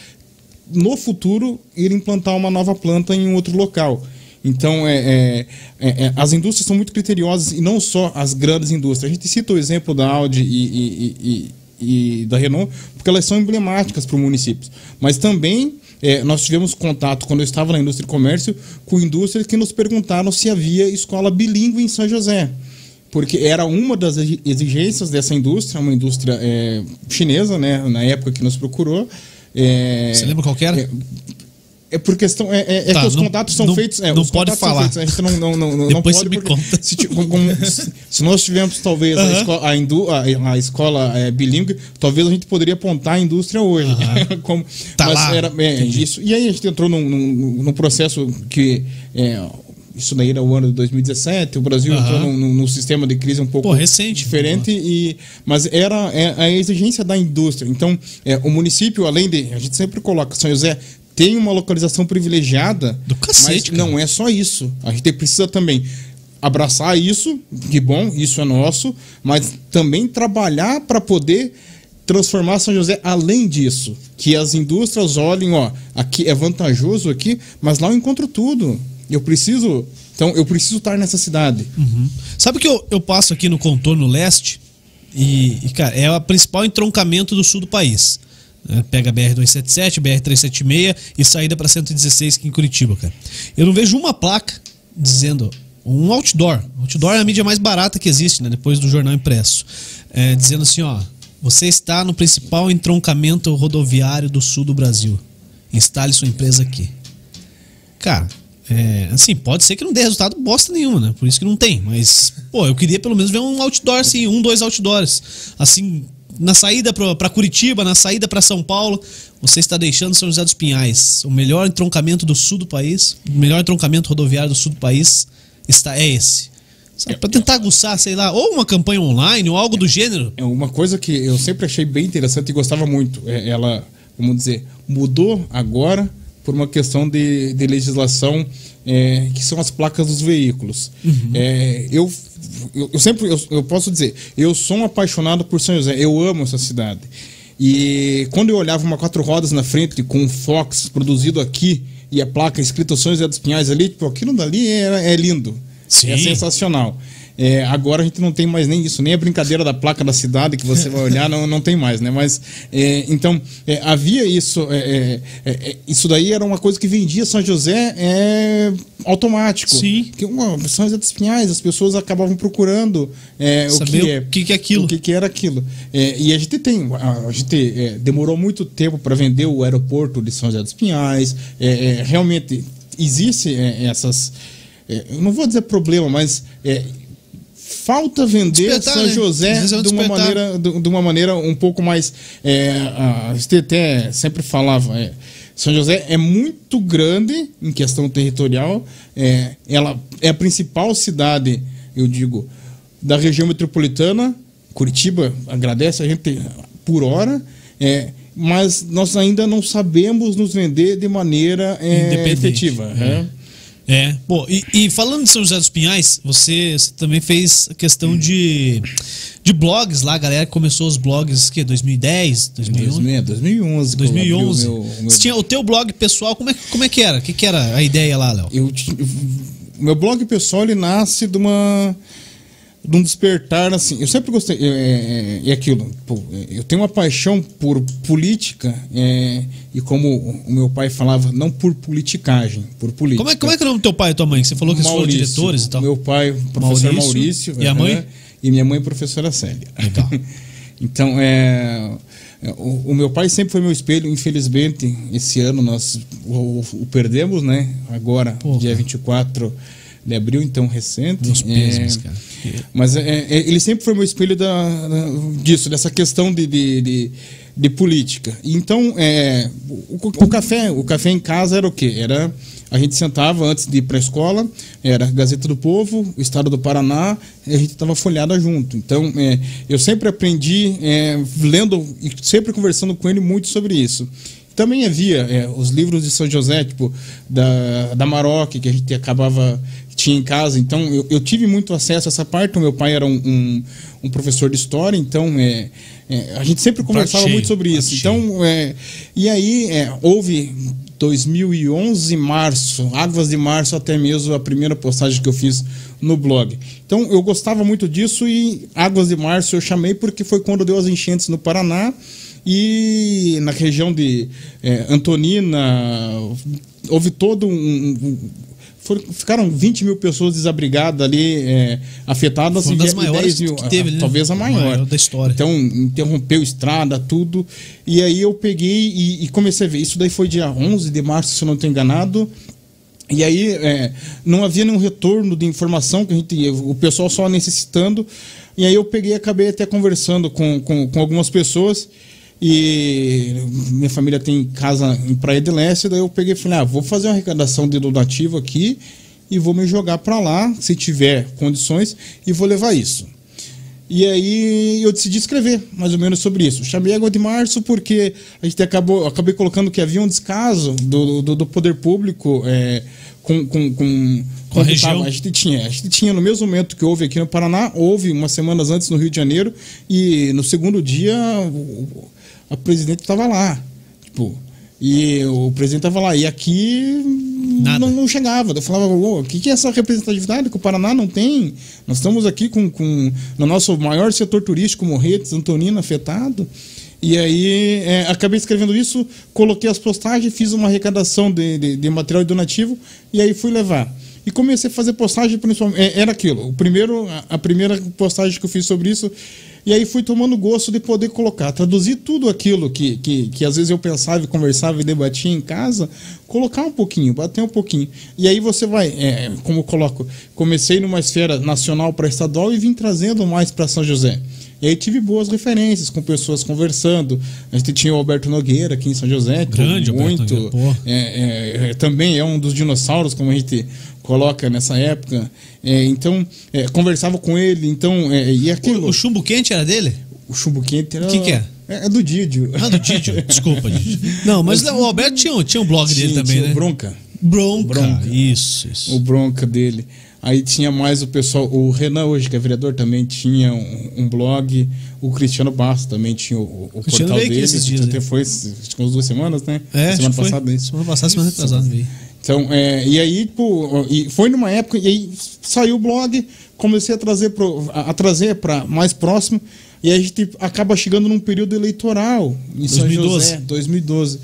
no futuro ir implantar uma nova planta em outro local. Então, é, é, é, é, as indústrias são muito criteriosas e não só as grandes indústrias. A gente cita o exemplo da Audi e, e, e, e da Renault, porque elas são emblemáticas para o município. Mas também é, nós tivemos contato, quando eu estava na indústria e comércio, com indústrias que nos perguntaram se havia escola bilíngue em São José. Porque era uma das exigências dessa indústria, uma indústria é, chinesa, né, na época que nos procurou. É, Você lembra qual que era? É, é por questão. É, é, é Tá, que os não- contatos são não- feitos. É, não pode falar. feitos, a gente não, não, não, não Depois pode. você me conta. Se, como- como- se- se nós tivéssemos, talvez, a, Aham. escola, a, a, a escola é, bilíngue, talvez a gente poderia apontar a indústria hoje. Como- Tá mas lá. era, é, isso. E aí a gente entrou num, num, num processo que. é, isso daí era o ano de 2017, o Brasil Aham. entrou num, num- num sistema de crise um pouco Pô, recente. diferente, e, mas era é, a exigência da indústria. Então, é, o município, além de. A gente sempre coloca São José. Tem uma localização privilegiada, Do cacete, mas não cara. é só isso. A gente precisa também abraçar isso, que bom, isso é nosso, mas também trabalhar para poder transformar São José além disso. Que as indústrias olhem, ó, aqui é vantajoso aqui, mas lá eu encontro tudo. Eu preciso. Então, eu preciso estar nessa cidade. Uhum. Sabe que eu, eu passo aqui no contorno leste e, e, cara, é o principal entroncamento do sul do país. É, pega BR-277, BR-376 e saída para 116 aqui em Curitiba, cara. Eu não vejo uma placa dizendo um outdoor. Outdoor é a mídia mais barata que existe, né? Depois do jornal impresso. É, dizendo assim, ó, você está no principal entroncamento rodoviário do sul do Brasil. Instale sua empresa aqui. Cara, é, assim, pode ser que não dê resultado bosta nenhuma, né? Por isso que não tem. Mas, pô, eu queria pelo menos ver um outdoor, assim, um, dois outdoors. Assim, na saída pra Curitiba, na saída pra São Paulo, você está deixando São José dos Pinhais. O melhor entroncamento do sul do país, o melhor entroncamento rodoviário do sul do país está, é esse. Sabe, pra tentar aguçar, sei lá, ou uma campanha online, ou algo do gênero. É uma coisa que eu sempre achei bem interessante e gostava muito. É, ela, vamos dizer, mudou agora por uma questão de, de legislação é, que são as placas dos veículos. É, eu, eu, eu sempre eu, eu posso dizer, eu sou um apaixonado por São José, eu amo essa cidade. E quando eu olhava uma quatro rodas na frente com um Fox produzido aqui e a placa escrita São José dos Pinhais ali, tipo, aquilo dali é, é lindo. Sim. É sensacional. É, agora a gente não tem mais nem isso, nem a brincadeira da placa da cidade que você vai olhar, não, não tem mais, né? Mas é, então é, havia isso, é, é, é, isso daí era uma coisa que vendia São José é, automático. Sim. Que uma, São José dos Pinhais, as pessoas acabavam procurando o que é, o que que é aquilo. o que, que era aquilo. E a gente tem, a, a gente demorou muito tempo para vender o aeroporto de São José dos Pinhais. Realmente existe essas, eu não vou dizer problema, mas é, falta vender Despertar, São né? José é de uma maneira de, de uma maneira um pouco mais é, a gente até sempre falava é, São José é muito grande em questão territorial é, ela é a principal cidade eu digo da região metropolitana Curitiba agradece a gente por hora é, mas nós ainda não sabemos nos vender de maneira é, Independente. efetiva né? É, pô, e, e falando de São José dos Pinhais, você, você também fez a questão de, de blogs lá, a galera que começou os blogs, que 2010, 2011? 2011 que eu abri o 2011. meu- o meu tinha o teu blog pessoal, como é, que- como é que era? O que, que era a ideia lá, Léo? eu, o meu blog pessoal ele nasce de uma de um despertar assim eu sempre gostei é, é, é aquilo pô, é, eu tenho uma paixão por política é, e como o meu pai falava não por politicagem por política Como é, como é que é o nome do teu pai e tua mãe? Você falou que eles foram Maurício, diretores e tal. meu pai professor Maurício. Maurício, E a mãe? né? e minha mãe professora Célia Legal. então é é, o, o meu pai sempre foi meu espelho infelizmente esse ano nós o, o perdemos né agora Pô, dia cara. 24 de abril então recente Meus pêsames, É, cara. mas é, é, ele sempre foi meu espelho da, da- disso, dessa questão de, de, de, de política. Então, é, o, o café, o café em casa era o quê? Era a gente sentava antes de ir para a escola, era Gazeta do Povo, Estado do Paraná, e a gente estava folhada junto. Então, é, eu sempre aprendi é, lendo e sempre conversando com ele muito sobre isso. Também havia é, os livros de São José, tipo, da, da Maroc, que a gente acabava tinha em casa, então eu, eu tive muito acesso a essa parte. O meu pai era um, um, um professor de história, então é, é, a gente sempre conversava muito sobre isso. Então, é, e aí é, houve 2011, março, Águas de Março, até mesmo a primeira postagem que eu fiz no blog. Então eu gostava muito disso e Águas de Março eu chamei porque foi quando deu as enchentes no Paraná e na região de é, Antonina houve todo um, um foram, ficaram 20 mil pessoas desabrigadas ali, é, afetadas. Foi uma das maiores mil, que teve, a, né? Talvez a maior. maior. da história. Então, interrompeu estrada, tudo. E aí eu peguei e, e, comecei a ver. Isso daí foi dia 11 de março, se eu não estou enganado. E aí é, não havia nenhum retorno de informação, que a gente, o pessoal só necessitando. E aí eu peguei e acabei até conversando com, com, com algumas pessoas. E minha família tem casa em Praia de Leste, daí eu peguei e falei: ah, vou fazer uma arrecadação de donativo aqui e vou me jogar para lá, se tiver condições, e vou levar isso. E aí eu decidi escrever mais ou menos sobre isso. Chamei Água de Março porque a gente acabou, acabei colocando que havia um descaso do, do, do poder público é, com, com, com, com a região. A gente, tinha, a gente tinha no mesmo momento que houve aqui no Paraná, houve umas semanas antes no Rio de Janeiro, e no segundo dia a presidente estava lá. Tipo, e o presidente estava lá. E aqui não, não, chegava. Eu falava, o que, que é essa representatividade que o Paraná não tem? Nós estamos aqui com, com no nosso maior setor turístico, Morretes, Antonina, afetado. E aí é, acabei escrevendo isso, coloquei as postagens, fiz uma arrecadação de, de, de material donativo e aí fui levar. E comecei a fazer postagem, principalmente. É, era aquilo. O primeiro, a, primeira postagem que eu fiz sobre isso e aí fui tomando gosto de poder colocar, traduzir tudo aquilo que, que, que às vezes eu pensava e conversava e debatia em casa, colocar um pouquinho, bater um pouquinho. E aí você vai, é, como eu coloco, comecei numa esfera nacional para estadual e vim trazendo mais para São José. E aí tive boas referências com pessoas conversando. A gente tinha o Alberto Nogueira aqui em São José, Grande, muito. É, é, é, também é um dos dinossauros, como a gente coloca nessa época. É, então, é, conversava com ele, então. É, e aquilo, o, o, chumbo quente era dele? O chumbo quente era. O que, que é? É, do Didio. Ah, do Didio. Desculpa, Didio. Não, mas o Alberto tinha, tinha um blog tinha, dele também, tinha né? O Bronca. Bronca. Bronca. Isso, isso. O Bronca dele. Aí tinha mais o pessoal, o Renan hoje, que é vereador, também tinha um, um blog. O Cristiano Bastos também tinha o, o portal dele. Esses dias, até né? foi acho que umas duas semanas, né? É, semana passada. Isso. Semana passada, semana retrasada. Então, é, e aí, tipo, e foi numa época, e aí saiu o blog, comecei a trazer pro, a, a trazer para mais próximo, e a gente acaba chegando num período eleitoral em 2012. São José, 2012.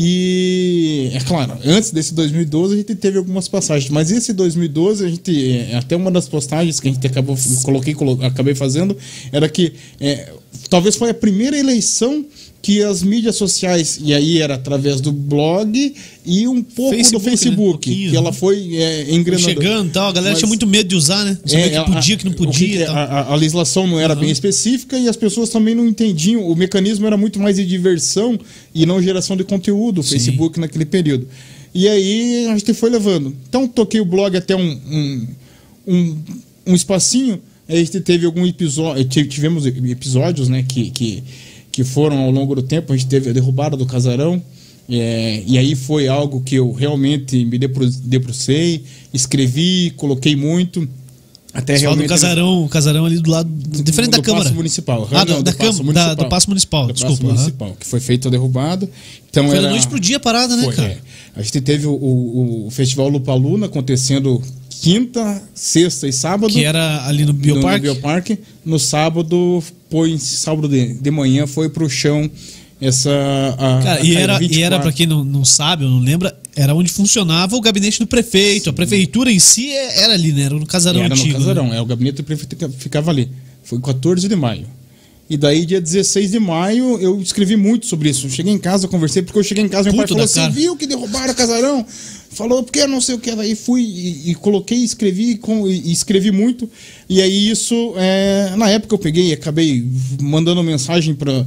E é claro, antes desse 2012 a gente teve algumas passagens, mas esse 2012 a gente é, até uma das postagens que a gente acabou coloquei, colo, acabei fazendo era que é, talvez foi a primeira eleição que as mídias sociais, e aí era através do blog e um pouco Facebook, do Facebook, né? um que ela foi é, engrenando. Chegando e tal, a galera Mas- tinha muito medo de usar, né? Sabia É, que podia, a- que não podia. que é, a, a- legislação não era Aham. bem específica e as pessoas também não entendiam. O mecanismo era muito mais de diversão e não geração de conteúdo, o Sim. Facebook naquele período. E aí a gente foi levando. Então toquei o blog até um, um, um, um espacinho. Aí a gente teve algum episódio, tivemos episódios, né, que, que, que foram ao longo do tempo. A gente teve a derrubada do casarão. é, e aí foi algo que eu realmente me debru- debrucei, escrevi, coloquei muito. Até Você fala do realmente casarão, o casarão ali do lado, diferente do da Câmara. Paço Municipal. Ah, Não, da, da, do Paço Câmara, Municipal. da- do Paço Municipal, do desculpa. Aham. Municipal, que foi feito a derrubada. Então Foi era, da noite pro dia a parada, né, foi, cara? é. A gente teve o, o, o Festival Lupaluna acontecendo quinta, sexta e sábado. Que era ali no no- Bioparque. No Bioparque. No sábado, foi, sábado de, de manhã, foi pro chão essa. A, Cara, a e era, e 24. era para quem não, não sabe ou não lembra, era onde funcionava o gabinete do prefeito. A prefeitura em si é- era ali, né? Era no casarão Era antigo. no casarão, né? é, o gabinete do prefeito fica- ficava ali. Foi 14 de maio. E daí, dia 16 de maio, eu escrevi muito sobre isso. Cheguei em casa, conversei, porque eu cheguei em casa, meu Puto pai falou: Você cara." viu que derrubaram o casarão? Falou, porque eu não sei o que. Daí fui e, e coloquei, escrevi com, e, escrevi muito. E aí, isso, é, na época eu peguei, acabei mandando mensagem para.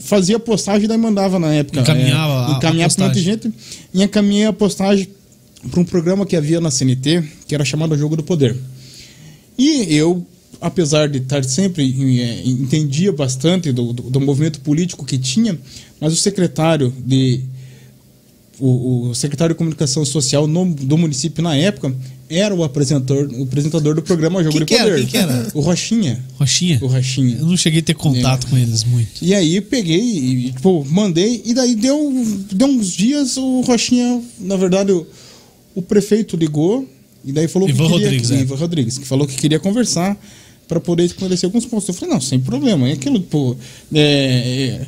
Fazia postagem, daí mandava na época. Encaminhava a encaminhava pra muita gente. E encaminhei a postagem para um programa que havia na CNT, que era chamado Jogo do Poder. E eu, apesar de estar sempre, eh, entendia bastante do, do, do movimento político que tinha, mas o secretário de o, o secretário de comunicação social no- do município na época era o apresentador, o apresentador do programa Jogo Quem de que era? Poder. Quem que era? O Rochinha. Rochinha? O Rochinha. Eu não cheguei a ter contato com eles muito. E aí peguei e, tipo, mandei, e daí deu, deu uns dias, o Rochinha, na verdade, o, o prefeito ligou, e daí falou Ivan que queria, Rodrigues, é. Ivan Rodrigues, que falou que queria conversar para poder esclarecer alguns pontos. Eu falei, não, sem problema, é aquilo, pô, é, é,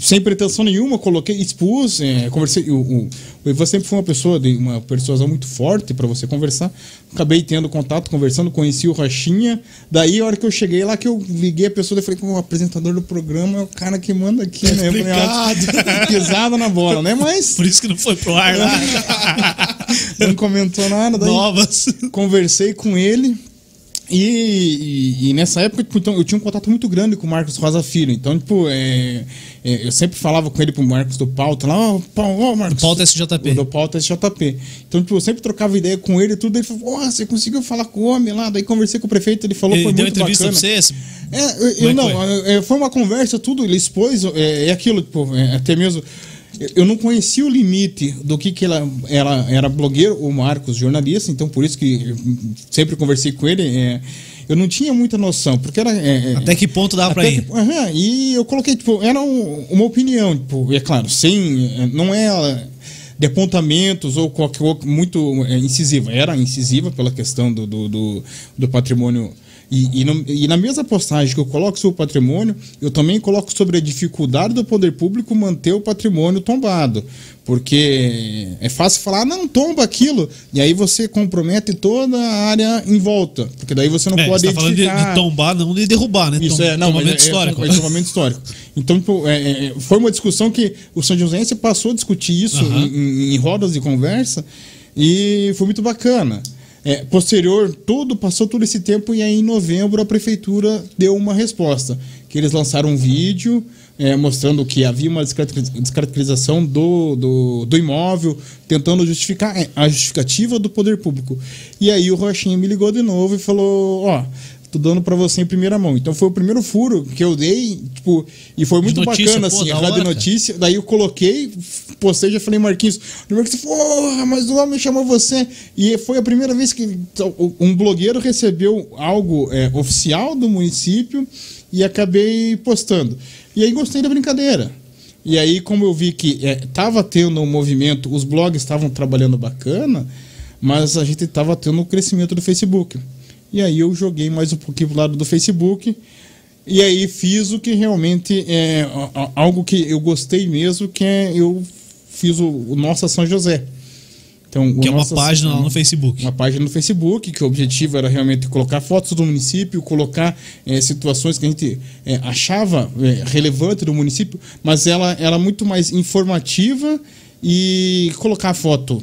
sem pretensão nenhuma, coloquei, expus, é, conversei. O, o, sempre foi uma pessoa de uma persuasão muito forte para você conversar. Acabei tendo contato, conversando, conheci o Rochinha. Daí, a hora que eu cheguei lá, que eu liguei a pessoa, eu falei, "Pô, o apresentador do programa é o cara que manda aqui, né? Eu falei, "Ah, Pisada na bola, né? Mas Por isso que não foi pro ar lá. não comentou nada. Daí Novas. conversei com ele. E, e- e nessa época, tipo, então, eu tinha um contato muito grande com o Marcos Rosa Filho. Então, tipo, é, é, eu sempre falava com ele pro Marcos do Pauta, lá, ó, Pau- ó, Marcos. Do Pauta SJP. Do Pauta SJP. Então, tipo, eu sempre trocava ideia com ele e tudo. Ele falou, ó, você conseguiu falar com o homem lá. Daí conversei com o prefeito, ele falou, Ele foi deu muito entrevista bacana. pra você? É, eu, é eu que não, foi? é, foi uma conversa, tudo, ele expôs, é, é aquilo, tipo, é, até mesmo. Eu- não conhecia o limite do que, que ela era, era blogueiro, o Marcos, jornalista, então por isso que sempre conversei com ele. é, eu não tinha muita noção, porque era. é, é, Até que ponto dava até ir? que- e eu coloquei, tipo, era um- uma opinião, tipo, é claro, sem. é, Não é de apontamentos ou qualquer muito é, incisiva. Era incisiva pela questão do, do, do, do patrimônio. E, e, no- e na mesma postagem que eu coloco sobre o patrimônio, eu também coloco sobre a dificuldade do poder público manter o patrimônio tombado. Porque é fácil falar, não, tomba aquilo. E aí você compromete toda a área em volta. Porque daí você não É, pode você tá falando de, de tombar, não de derrubar, né? Isso Tom- é, não, mas tombamento é, histórico. É, é tombamento histórico. Então, tipo, é, é, foi uma discussão que o São Joséense passou a discutir isso Aham. em, em- em rodas de conversa e foi muito bacana. É, posterior, tudo, passou todo esse tempo e aí em novembro a prefeitura deu uma resposta. Que eles lançaram um vídeo é, mostrando que havia uma descaracteriz- descaracterização do, do, do imóvel, tentando justificar é, a justificativa do poder público. E aí o Rochinha me ligou de novo e falou: Ó, tô dando pra você em primeira mão. Então foi o primeiro furo que eu dei, tipo, e foi muito notícia, bacana, pô, assim, a rádio hora, notícia. Daí eu coloquei, postei, já falei, Marquinhos, o Marquinhos, porra, mas o homem chamou você. E foi a primeira vez que um blogueiro recebeu algo é, oficial do município e acabei postando. E aí gostei da brincadeira. E aí, como eu vi que estava tendo um movimento, os blogs estavam trabalhando bacana, mas a gente estava tendo um crescimento do Facebook. E aí eu joguei mais um pouquinho pro lado do Facebook. E aí fiz o que realmente é algo que eu gostei mesmo, que é eu fiz o, o Nossa São José. Então, Que é uma página lá no Facebook. uma página no Facebook, que o objetivo era realmente colocar fotos do município, colocar eh, situações que a gente eh, achava eh, relevante do município, mas ela era muito mais informativa e colocar foto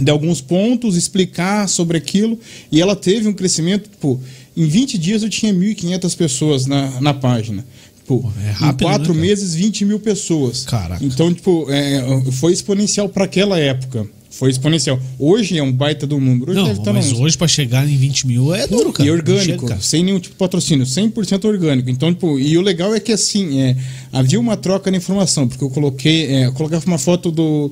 de alguns pontos, explicar sobre aquilo, e ela teve um crescimento, tipo, em 20 dias eu tinha 1.500 pessoas na, na página. Tipo, é rápido, em quatro né, meses, 20 mil pessoas. Caraca. Então, tipo, é, foi exponencial para aquela época. Foi exponencial. Hoje é um baita do número. Hoje Não, deve estar mas uns- hoje pra chegar em 20 mil é duro, cara. e orgânico, chega, sem nenhum tipo de patrocínio, 100% orgânico. Então, tipo, e o legal é que assim, é, havia uma troca de informação, porque eu coloquei, é, eu colocava uma foto do,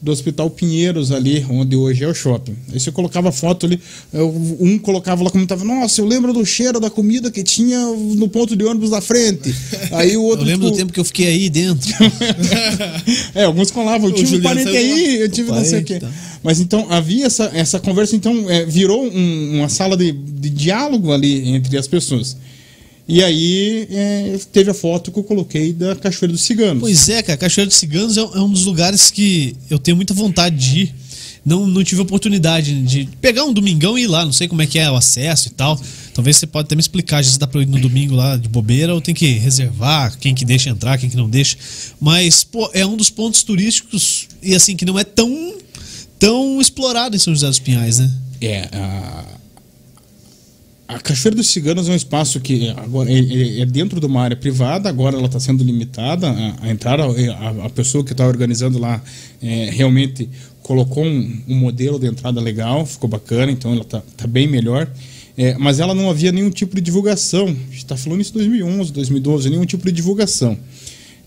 do Hospital Pinheiros ali, onde hoje é o shopping. Aí você colocava foto ali, eu- um colocava lá, comentava, nossa, eu lembro do cheiro da comida que tinha no ponto de ônibus da frente. Aí o Eu outro. lembro do tipo, tempo que eu fiquei aí dentro. é, alguns colavam, eu tive um parente aí, eu tive não sei o quê. tá. Mas então havia essa, essa conversa, então é, virou um- uma sala de, de diálogo ali entre as pessoas. E aí é, teve a foto que eu coloquei da Cachoeira dos Ciganos. Pois é, cara. Cachoeira dos Ciganos é, é um dos lugares que eu tenho muita vontade de ir. Não, não tive oportunidade de pegar um domingão e ir lá. Não sei como é que é o acesso e tal. Talvez você pode até me explicar se dá pra eu ir no domingo lá de bobeira ou tem que reservar quem que deixa entrar, quem que não deixa. Mas, pô, é um dos pontos turísticos e assim, que não é tão, tão explorado em São José dos Pinhais, né? É, a, a Cachoeira dos Ciganos é um espaço que agora é, é- é dentro de uma área privada, agora ela está sendo limitada a, entrar. A, pessoa que está organizando lá é, realmente colocou um, um modelo de entrada legal, ficou bacana, então ela está tá bem melhor. É, mas ela não havia nenhum tipo de divulgação. A gente está falando isso em 2011, 2012, nenhum tipo de divulgação.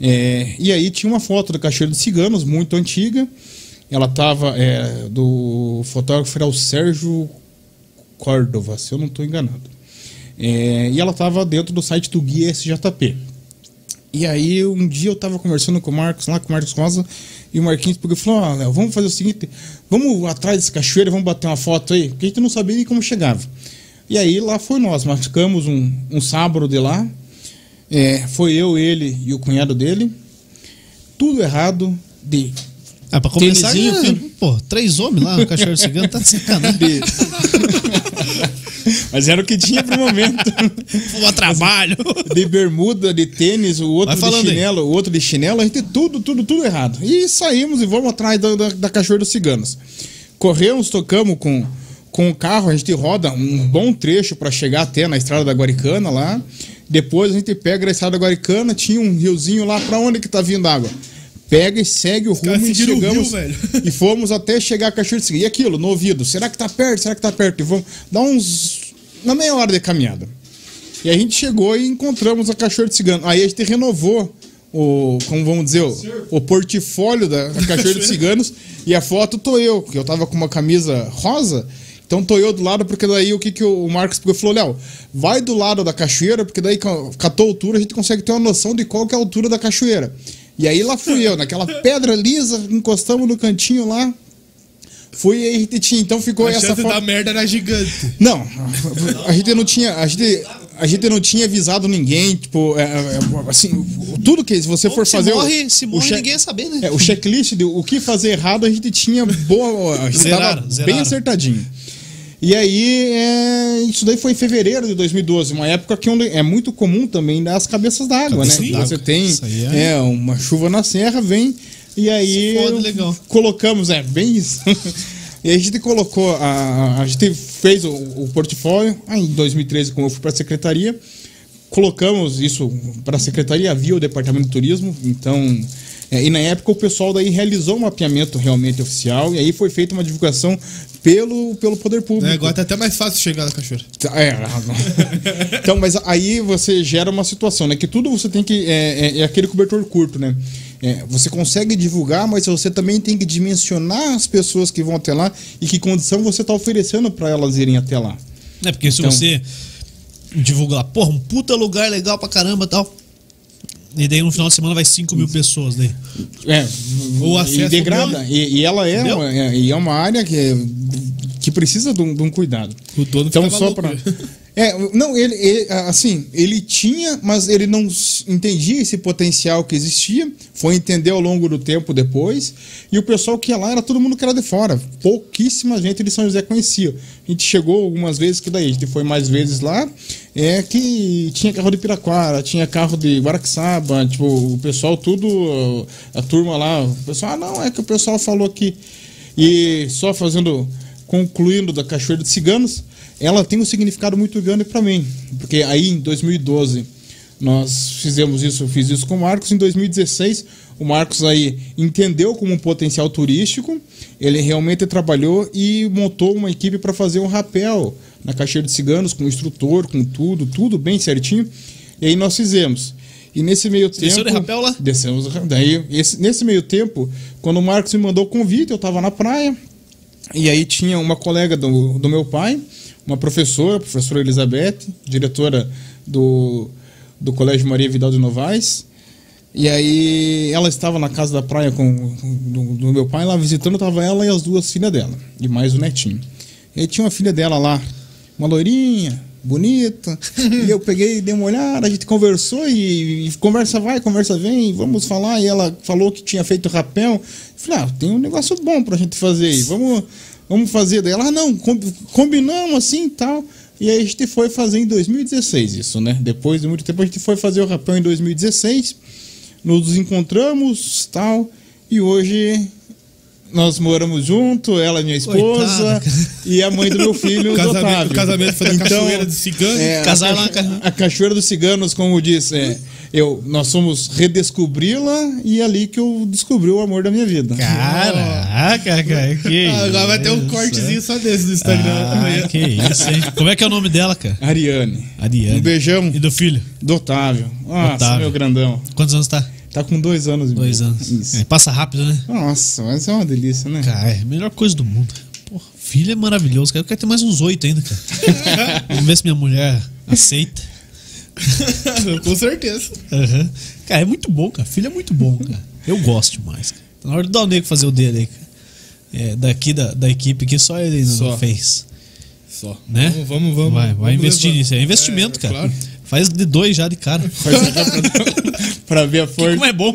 É, e aí tinha uma foto da Cachoeira dos Ciganos, muito antiga. Ela tava é, do fotógrafo era o Sérgio Córdova, se eu não estou enganado. É, e ela estava dentro do site do Guia SJP. E aí um dia eu estava conversando com o Marcos lá, com o Marcos Rosa, e o Marquinhos pegou e falou, ó, Léo, vamos fazer o seguinte, vamos atrás desse cachoeira, vamos bater uma foto aí, porque a gente não sabia nem como chegava. E aí lá foi nós, marcamos um, um sábado de lá, é, foi eu, ele e o cunhado dele, tudo errado, de Ah, pra começar, já, filho. pô, três homens lá no Cachoeiro Cigano, tá de sacanagem. Mas era o que tinha pro momento. Pô, a trabalho. De bermuda, de tênis, o outro de falando aí. chinelo, o outro de chinelo, a gente tudo, tudo, tudo errado. E saímos e vamos atrás da, da, da Cachoeira dos Ciganos. Corremos, tocamos com, com o carro, a gente roda um bom trecho para chegar até na estrada da Guaricana lá. Depois a gente pega a estrada da Guaricana, tinha um riozinho lá, para onde que tá vindo água? Pega e segue o rumo e rio, chegamos. velho. e fomos até chegar a Cachoeira dos Ciganos. E aquilo, no ouvido, será que tá perto? Será que tá perto? E vamos dar uns. Uma meia hora de caminhada. E a gente chegou e encontramos a Cachoeira de Cigano. Aí a gente renovou o, como vamos dizer, o, o portfólio da, da Cachoeira de Ciganos. E a foto tô eu, que eu tava com uma camisa rosa. Então tô eu do lado, porque daí o que, que o Marcos pegou falou, Léo, vai do lado da cachoeira, porque daí com com a tua altura a gente consegue ter uma noção de qual que é a altura da cachoeira. E aí lá fui eu, naquela pedra lisa, encostamos no cantinho lá. Fui e a gente tinha. Então ficou A essa foto. da merda era gigante. Não, a gente não tinha, a gente, a gente não tinha avisado ninguém, tipo, é, é, assim, tudo que se você for se fazer o- morre, se o morre che- ninguém ia saber, né? é, o checklist de o que fazer errado a gente tinha boa, a gente Zeraram, tava bem acertadinho. E aí, é, isso daí foi em fevereiro de 2012, uma época que é muito comum também dar as cabeças d'água, né? Cabeças d'água. Você tem é- é, uma chuva na serra, vem e aí legal. colocamos, é, bem isso. e a gente colocou, a, a gente fez o, o portfólio, em 2013, como eu fui para a secretaria, colocamos isso para a secretaria via o departamento de turismo, então... é, e na época o pessoal daí realizou um mapeamento realmente oficial e aí foi feita uma divulgação pelo, pelo poder público. É, agora tá até mais fácil chegar na cachoeira. É. então, mas aí você gera uma situação, né? Que tudo você tem que. É, é- é aquele cobertor curto, né? É, você consegue divulgar, mas você também tem que dimensionar as pessoas que vão até lá e que condição você está oferecendo para elas irem até lá. É, porque se Então- você divulgar, porra, um puta lugar legal pra caramba e tal. E daí no final de semana vai 5 mil pessoas daí. É, O e acesso degrada. E, e ela é uma, é, e é uma área que, é- que precisa de um, de um cuidado. O dono Então, só para. É, não, ele, ele, assim, ele tinha, mas ele não entendia esse potencial que existia. Foi entender ao longo do tempo depois. E o pessoal que ia lá era todo mundo que era de fora. Pouquíssima gente de São José conhecia. A gente chegou algumas vezes que daí, a gente foi mais vezes lá. É que tinha carro de Piraquara, tinha carro de Guaraxaba, tipo, o pessoal tudo, a turma lá, o pessoal, ah, não, é que o pessoal falou aqui. E só fazendo, concluindo da Cachoeira de Ciganos, ela tem um significado muito grande para mim, porque aí em 2012 nós fizemos isso, eu fiz isso com o Marcos, em 2016 o Marcos aí entendeu como um potencial turístico, ele realmente trabalhou e montou uma equipe para fazer um rapel na Cachoeira de Ciganos, com instrutor, com tudo, tudo bem certinho, e aí nós fizemos. E nesse meio tempo. Desceu de rapel lá? Descemos. Daí, esse- nesse meio tempo, quando o Marcos me mandou o convite, eu estava na praia. E aí tinha uma colega do, do meu pai, uma professora, a professora Elizabeth, diretora do, do Colégio Maria Vidal de Novaes. E aí ela estava na casa da praia com do, do meu pai lá visitando, estava ela e as duas filhas dela, e mais o netinho. E aí tinha uma filha dela lá, uma loirinha, bonita. e eu peguei, dei uma olhada, a gente conversou e, e conversa vai, conversa vem, vamos falar. E ela falou que tinha feito rapel. Eu falei, ah, tem um negócio bom pra gente fazer aí, vamos, vamos fazer. Daí ela, ah, não, com- combinamos assim e tal. E aí a gente foi fazer em 2016 isso, né? Depois de muito tempo a gente foi fazer o rapel em 2016. Nos encontramos tal. E hoje nós moramos junto, ela é minha esposa Coitada, e a mãe do meu filho, O do casamento, o casamento foi da cachoeira de cigano. É, Casar a, lá na a Cachoeira dos Ciganos, como disse, é, eu, nós fomos redescobri-la e é ali que eu descobri o amor da minha vida. Caraca, cara, que Ah, agora vai ter um isso. cortezinho só desse no Instagram. Ah, que isso, hein? Como é que é o nome dela, cara? Ariane. Ariane. Um beijão E do filho? do Otávio. Nossa, Otávio. meu grandão. Quantos anos tá? Tá com dois anos. Dois anos. Isso. É, passa rápido, né? Nossa, mas é uma delícia, né? Cara, é a melhor coisa do mundo. Porra, filho é maravilhoso, cara. Eu quero ter mais uns oito ainda, cara. Vamos ver se minha mulher aceita. Com certeza. Aham. Cara, é muito bom, cara. Filho é muito bom, cara. Eu gosto demais, cara. Tá na hora de dar o nego fazer o dele aí, cara. É, daqui da, da equipe que só ele ainda não Só. fez. Só. Né? Vamos, vamos. vamos vai, vai vamos investir levar. nisso. É investimento, É, cara. Claro. Faz de dois já de cara. pra ver a força. Como é bom.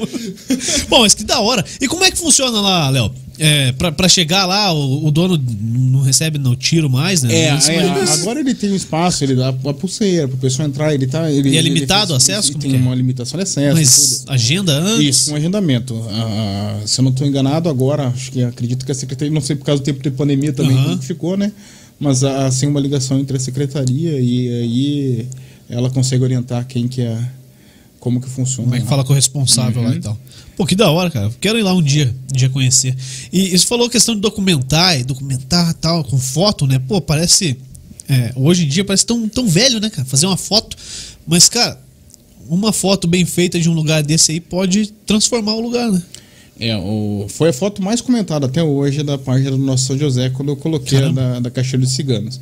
bom, mas que da hora. E como é que funciona lá, Léo? É, pra, pra chegar lá, o, o dono não recebe no tiro mais, né? É, Não é, agora ele tem um espaço, ele dá a pulseira pro pessoal entrar, ele tá. Ele, E é limitado o acesso? Como Tem é? uma limitação de acesso. Mas tudo. agenda antes. Isso, um agendamento. Ah, se eu não estou enganado, agora, acho que acredito que a secretaria, não sei por causa do tempo de pandemia também Aham. como ficou, né? Mas há assim uma ligação entre a secretaria e aí ela consegue orientar quem que é, como que funciona. Como é que fala com o responsável Uhum. lá e tal. Pô, que da hora, cara. Quero ir lá um dia, um dia conhecer. E isso falou questão de documentar, e documentar tal, com foto, né? Pô, parece. é, hoje em dia parece tão, tão velho, né, cara? Fazer uma foto. Mas, cara, uma foto bem feita de um lugar desse aí pode transformar o lugar, né? É, o, foi a foto mais comentada até hoje da página do nosso São José quando eu coloquei a da, da Caixeira dos Ciganos.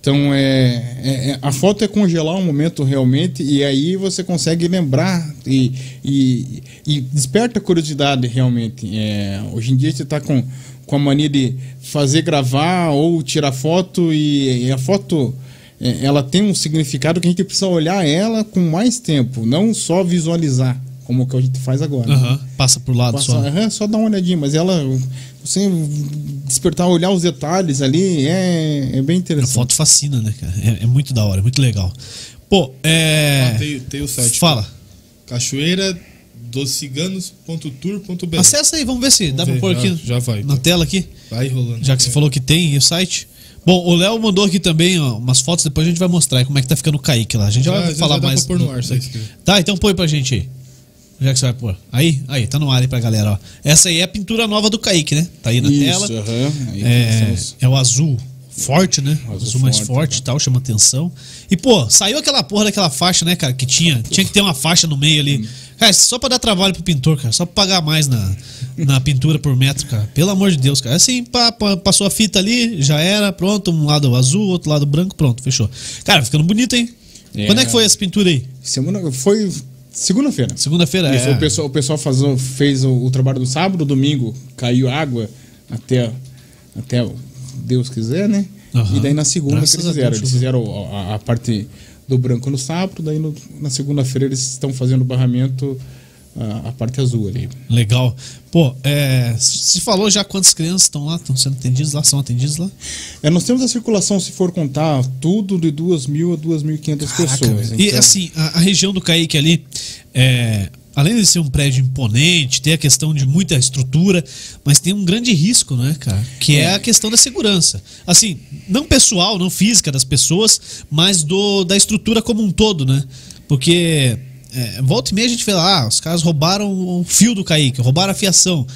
Então, é, é- é- a foto é congelar um momento realmente e aí você consegue lembrar e, e, e desperta a curiosidade realmente. É, hoje em dia você está com, com a mania de fazer gravar ou tirar foto e, e a foto é, ela tem um significado que a gente precisa olhar ela com mais tempo, não só visualizar, como o que a gente faz agora. Aham. Passa por lado Passa, só. aham, só dá uma olhadinha, mas ela. Você despertar, olhar os detalhes ali é, é bem A interessante. foto fascina, né, cara? É, é muito da hora, é muito legal. Pô, é. Ah, tem, tem o site. Fala. Cachoeira dos ciganos.tour.br. Acessa aí, vamos ver se dá pra ver, pôr já- aqui já vai, na então. tela aqui. Vai rolando. Já que você falou que tem o site. Bom, o Léo mandou aqui também ó, umas fotos, depois a gente vai mostrar aí como é que tá ficando o Kaique lá. A gente já, Já- vai já falar dá pra mais. pôr no ar, quiserem. Tá, então põe pra gente aí. Já que você vai pôr. Aí, aí, tá no ar aí pra galera, ó. Essa aí é a pintura nova do Kaique, né? Tá aí na Isso, tela. aham. Aí É, é o azul forte, né? O azul azul mais forte, forte e tal, chama atenção. E, pô, saiu aquela porra daquela faixa, né, cara, que tinha. Tinha que ter uma faixa no meio ali. Cara, só pra dar trabalho pro pintor, cara. Só pra pagar mais na, na pintura por metro, cara. Pelo amor de Deus, cara. Assim, pá, pá, passou a fita ali, já era, pronto. Um lado azul, outro lado branco, pronto, fechou. Cara, ficando bonito, hein? É. Quando é que foi essa pintura aí? Semana, foi segunda-feira. Segunda-feira, Isso, é. o pessoal, o pessoal faz, fez o, o trabalho do sábado, domingo caiu água até, até Deus quiser, né? Aham. E daí na segunda Graças que eles a fizeram. Deus, Eles fizeram a, a parte do branco no sábado, daí no- na segunda-feira eles estão fazendo o barramento, a, a parte azul ali. Legal. Pô, é, se falou já quantas crianças estão lá, estão sendo atendidas lá, são atendidas lá? É, nós temos a circulação, se for contar, tudo de 2 mil a 2.500 Caraca, pessoas. velho. E Então, assim, a, a região do Caique ali, é, além de ser um prédio imponente, tem a questão de muita estrutura, mas tem um grande risco, né, cara? Que é, a questão da segurança. Assim, não pessoal, não física das pessoas, mas do, da estrutura como um todo, né? Porque é, volta e meia a gente vê lá, ah, os caras roubaram o fio do Kaique, roubaram a fiação.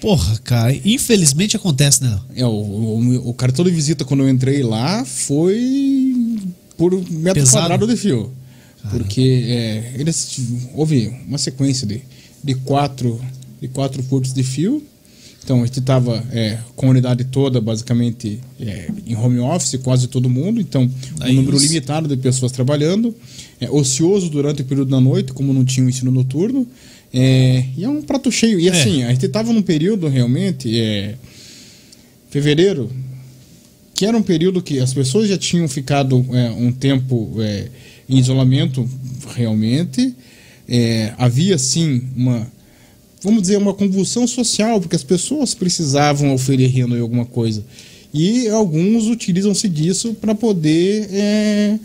Porra, cara, infelizmente acontece, né? É, o, o, o cartão de visita, quando eu entrei lá, foi por metro Pesado. quadrado de fio. Porque é, eles houve uma sequência de, de, quatro, de quatro furtos de fio. Então a gente estava com a unidade toda, basicamente, é, em home office, quase todo mundo. Então, Daí um número os- limitado de pessoas trabalhando. É, ocioso durante o período da noite, como não tinha o ensino noturno. É, e é um prato cheio. E É. assim, a gente estava num período realmente. É, fevereiro, que era um período que as pessoas já tinham ficado é, um tempo é, em isolamento realmente. Havia sim uma, vamos dizer, uma convulsão social, porque as pessoas precisavam oferir renda em alguma coisa. E alguns utilizam-se disso para poder é,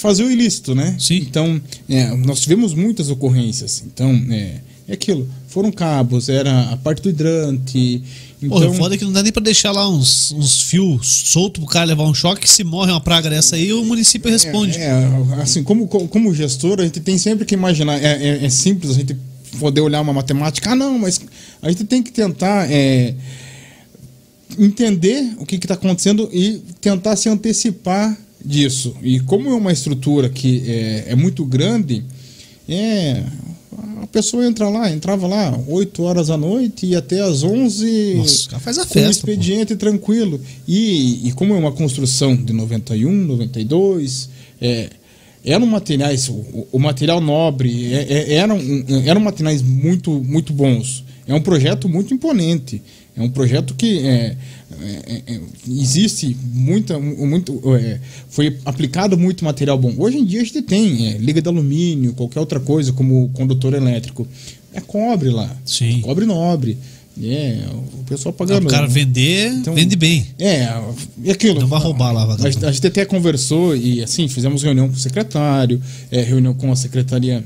fazer o ilícito, né? Sim. Então, é, nós tivemos muitas ocorrências. Então, é, é aquilo. Foram cabos, era a parte do hidrante. Então, o foda é que não dá nem pra deixar lá uns, uns fios soltos pro cara levar um choque, que se morre uma praga dessa aí, o município responde. É, é, assim, como, como gestor, a gente tem sempre que imaginar. É, é- é simples a gente poder olhar uma matemática. Ah, não, mas a gente tem que tentar é, entender o que está acontecendo e tentar se antecipar disso. E como é uma estrutura que é, é muito grande, é, a pessoa entra lá, entrava lá 8 horas da noite e até às 11 Nossa, faz a com festa, pô. expediente tranquilo. E, e como é uma construção de 91, 92, é, eram materiais, o, o material nobre, é, é, eram, eram materiais muito, muito bons. É um projeto muito imponente. É um projeto que é, é, é, existe muita, muito, é, foi aplicado muito material bom. Hoje em dia a gente tem é, liga de alumínio, qualquer outra coisa, como condutor elétrico. É cobre lá. Sim. Cobre nobre. É, o pessoal Ah, pagando. o cara vender, Então- vende bem. É, e aquilo. Não vai roubar lá, A a gente até conversou e assim, fizemos reunião com o secretário, é, reunião com a Secretaria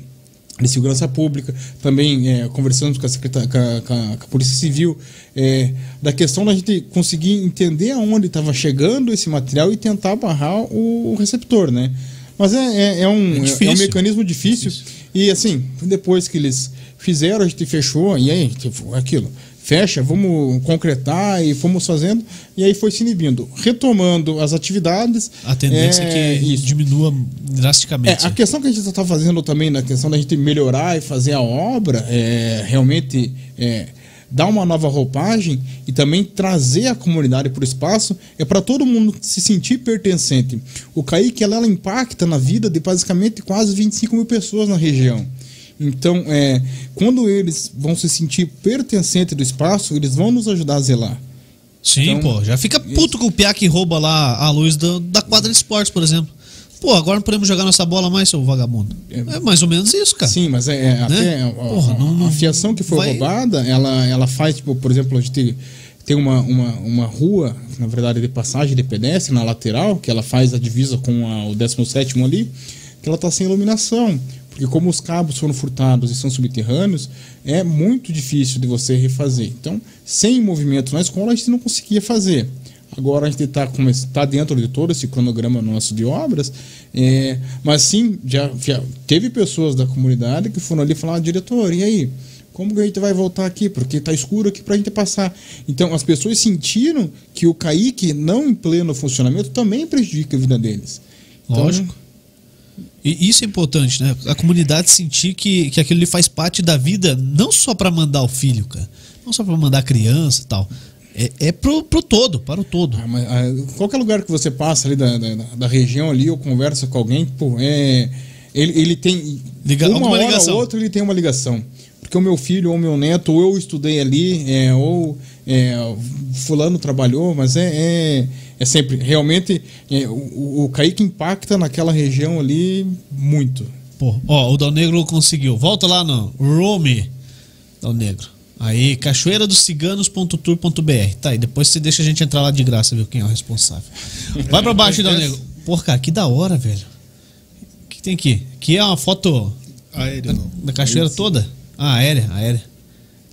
de Segurança Pública, também é, conversamos com a, com a- com a- com a Polícia Civil, é, da questão da gente conseguir entender aonde estava chegando esse material e tentar barrar o, o receptor, né? Mas é, é, é um, É é, difícil. é um mecanismo difícil. E assim, depois que eles fizeram, a gente fechou, e aí, tipo, aquilo. Fecha, vamos concretar e fomos fazendo, e aí foi se inibindo. Retomando as atividades. A tendência é, que isso. diminua É, drasticamente. a questão que a gente está fazendo também, na questão da gente melhorar e fazer a obra, é realmente é, dar uma nova roupagem e também trazer a comunidade para o espaço, é para todo mundo se sentir pertencente. O Kaique ela, ela impacta na vida de basicamente quase 25 mil pessoas na região. Então, é, quando eles vão se sentir pertencentes do espaço, eles vão nos ajudar a zelar. Sim, Então, pô. Já fica puto com o Piá que rouba lá a luz da, da quadra de esportes, por exemplo. Pô, agora não podemos jogar nossa bola mais, seu vagabundo. É mais ou menos isso, cara. Sim, mas é, é até a, Porra, a- não- não- a fiação que foi vai- roubada, ela, ela faz, tipo, por exemplo, a gente tem uma, uma, uma rua, na verdade, de passagem de pedestre na lateral, que ela faz a divisa com a- o 17 ali, que ela está sem iluminação. Porque como os cabos foram furtados e são subterrâneos, é muito difícil de você refazer. Então, sem movimento na escola, a gente não conseguia fazer. Agora a gente está tá dentro de todo esse cronograma nosso de obras, é, mas sim, já, já teve pessoas da comunidade que foram ali falar, diretor, e aí? Como que a gente vai voltar aqui? Porque tá escuro aqui pra gente passar. Então as pessoas sentiram que o Kaique, não em pleno funcionamento, também prejudica a vida deles. Então, Lógico. E isso é importante, né? A comunidade sentir que, que aquilo faz parte da vida, não só pra mandar o filho, cara. Não só pra mandar a criança e tal. É, é pro, pro todo, para o todo. Ah, mas, ah, qualquer lugar que você passa ali da, da, da região ali, ou conversa com alguém, pô, é, ele, ele tem. Liga- uma hora ligação. ou outra ele tem uma ligação. Porque o meu filho ou meu neto, ou eu estudei ali, é, ou é, fulano trabalhou, mas é, é, é sempre. Realmente, é, o, o Kaique impacta naquela região ali muito. Pô, ó, o Dal Negro conseguiu. Volta lá no Rome, Dal Negro. Aí, cachoeira dos ciganos.tour.br. Tá aí, depois você deixa a gente entrar lá de graça, ver quem é o responsável. Vai pra baixo, Dal Negro. Porra, cara, que da hora, velho. O que tem aqui? Aqui é uma foto Aéreo, não. da cachoeira toda? Ah, aérea, aérea.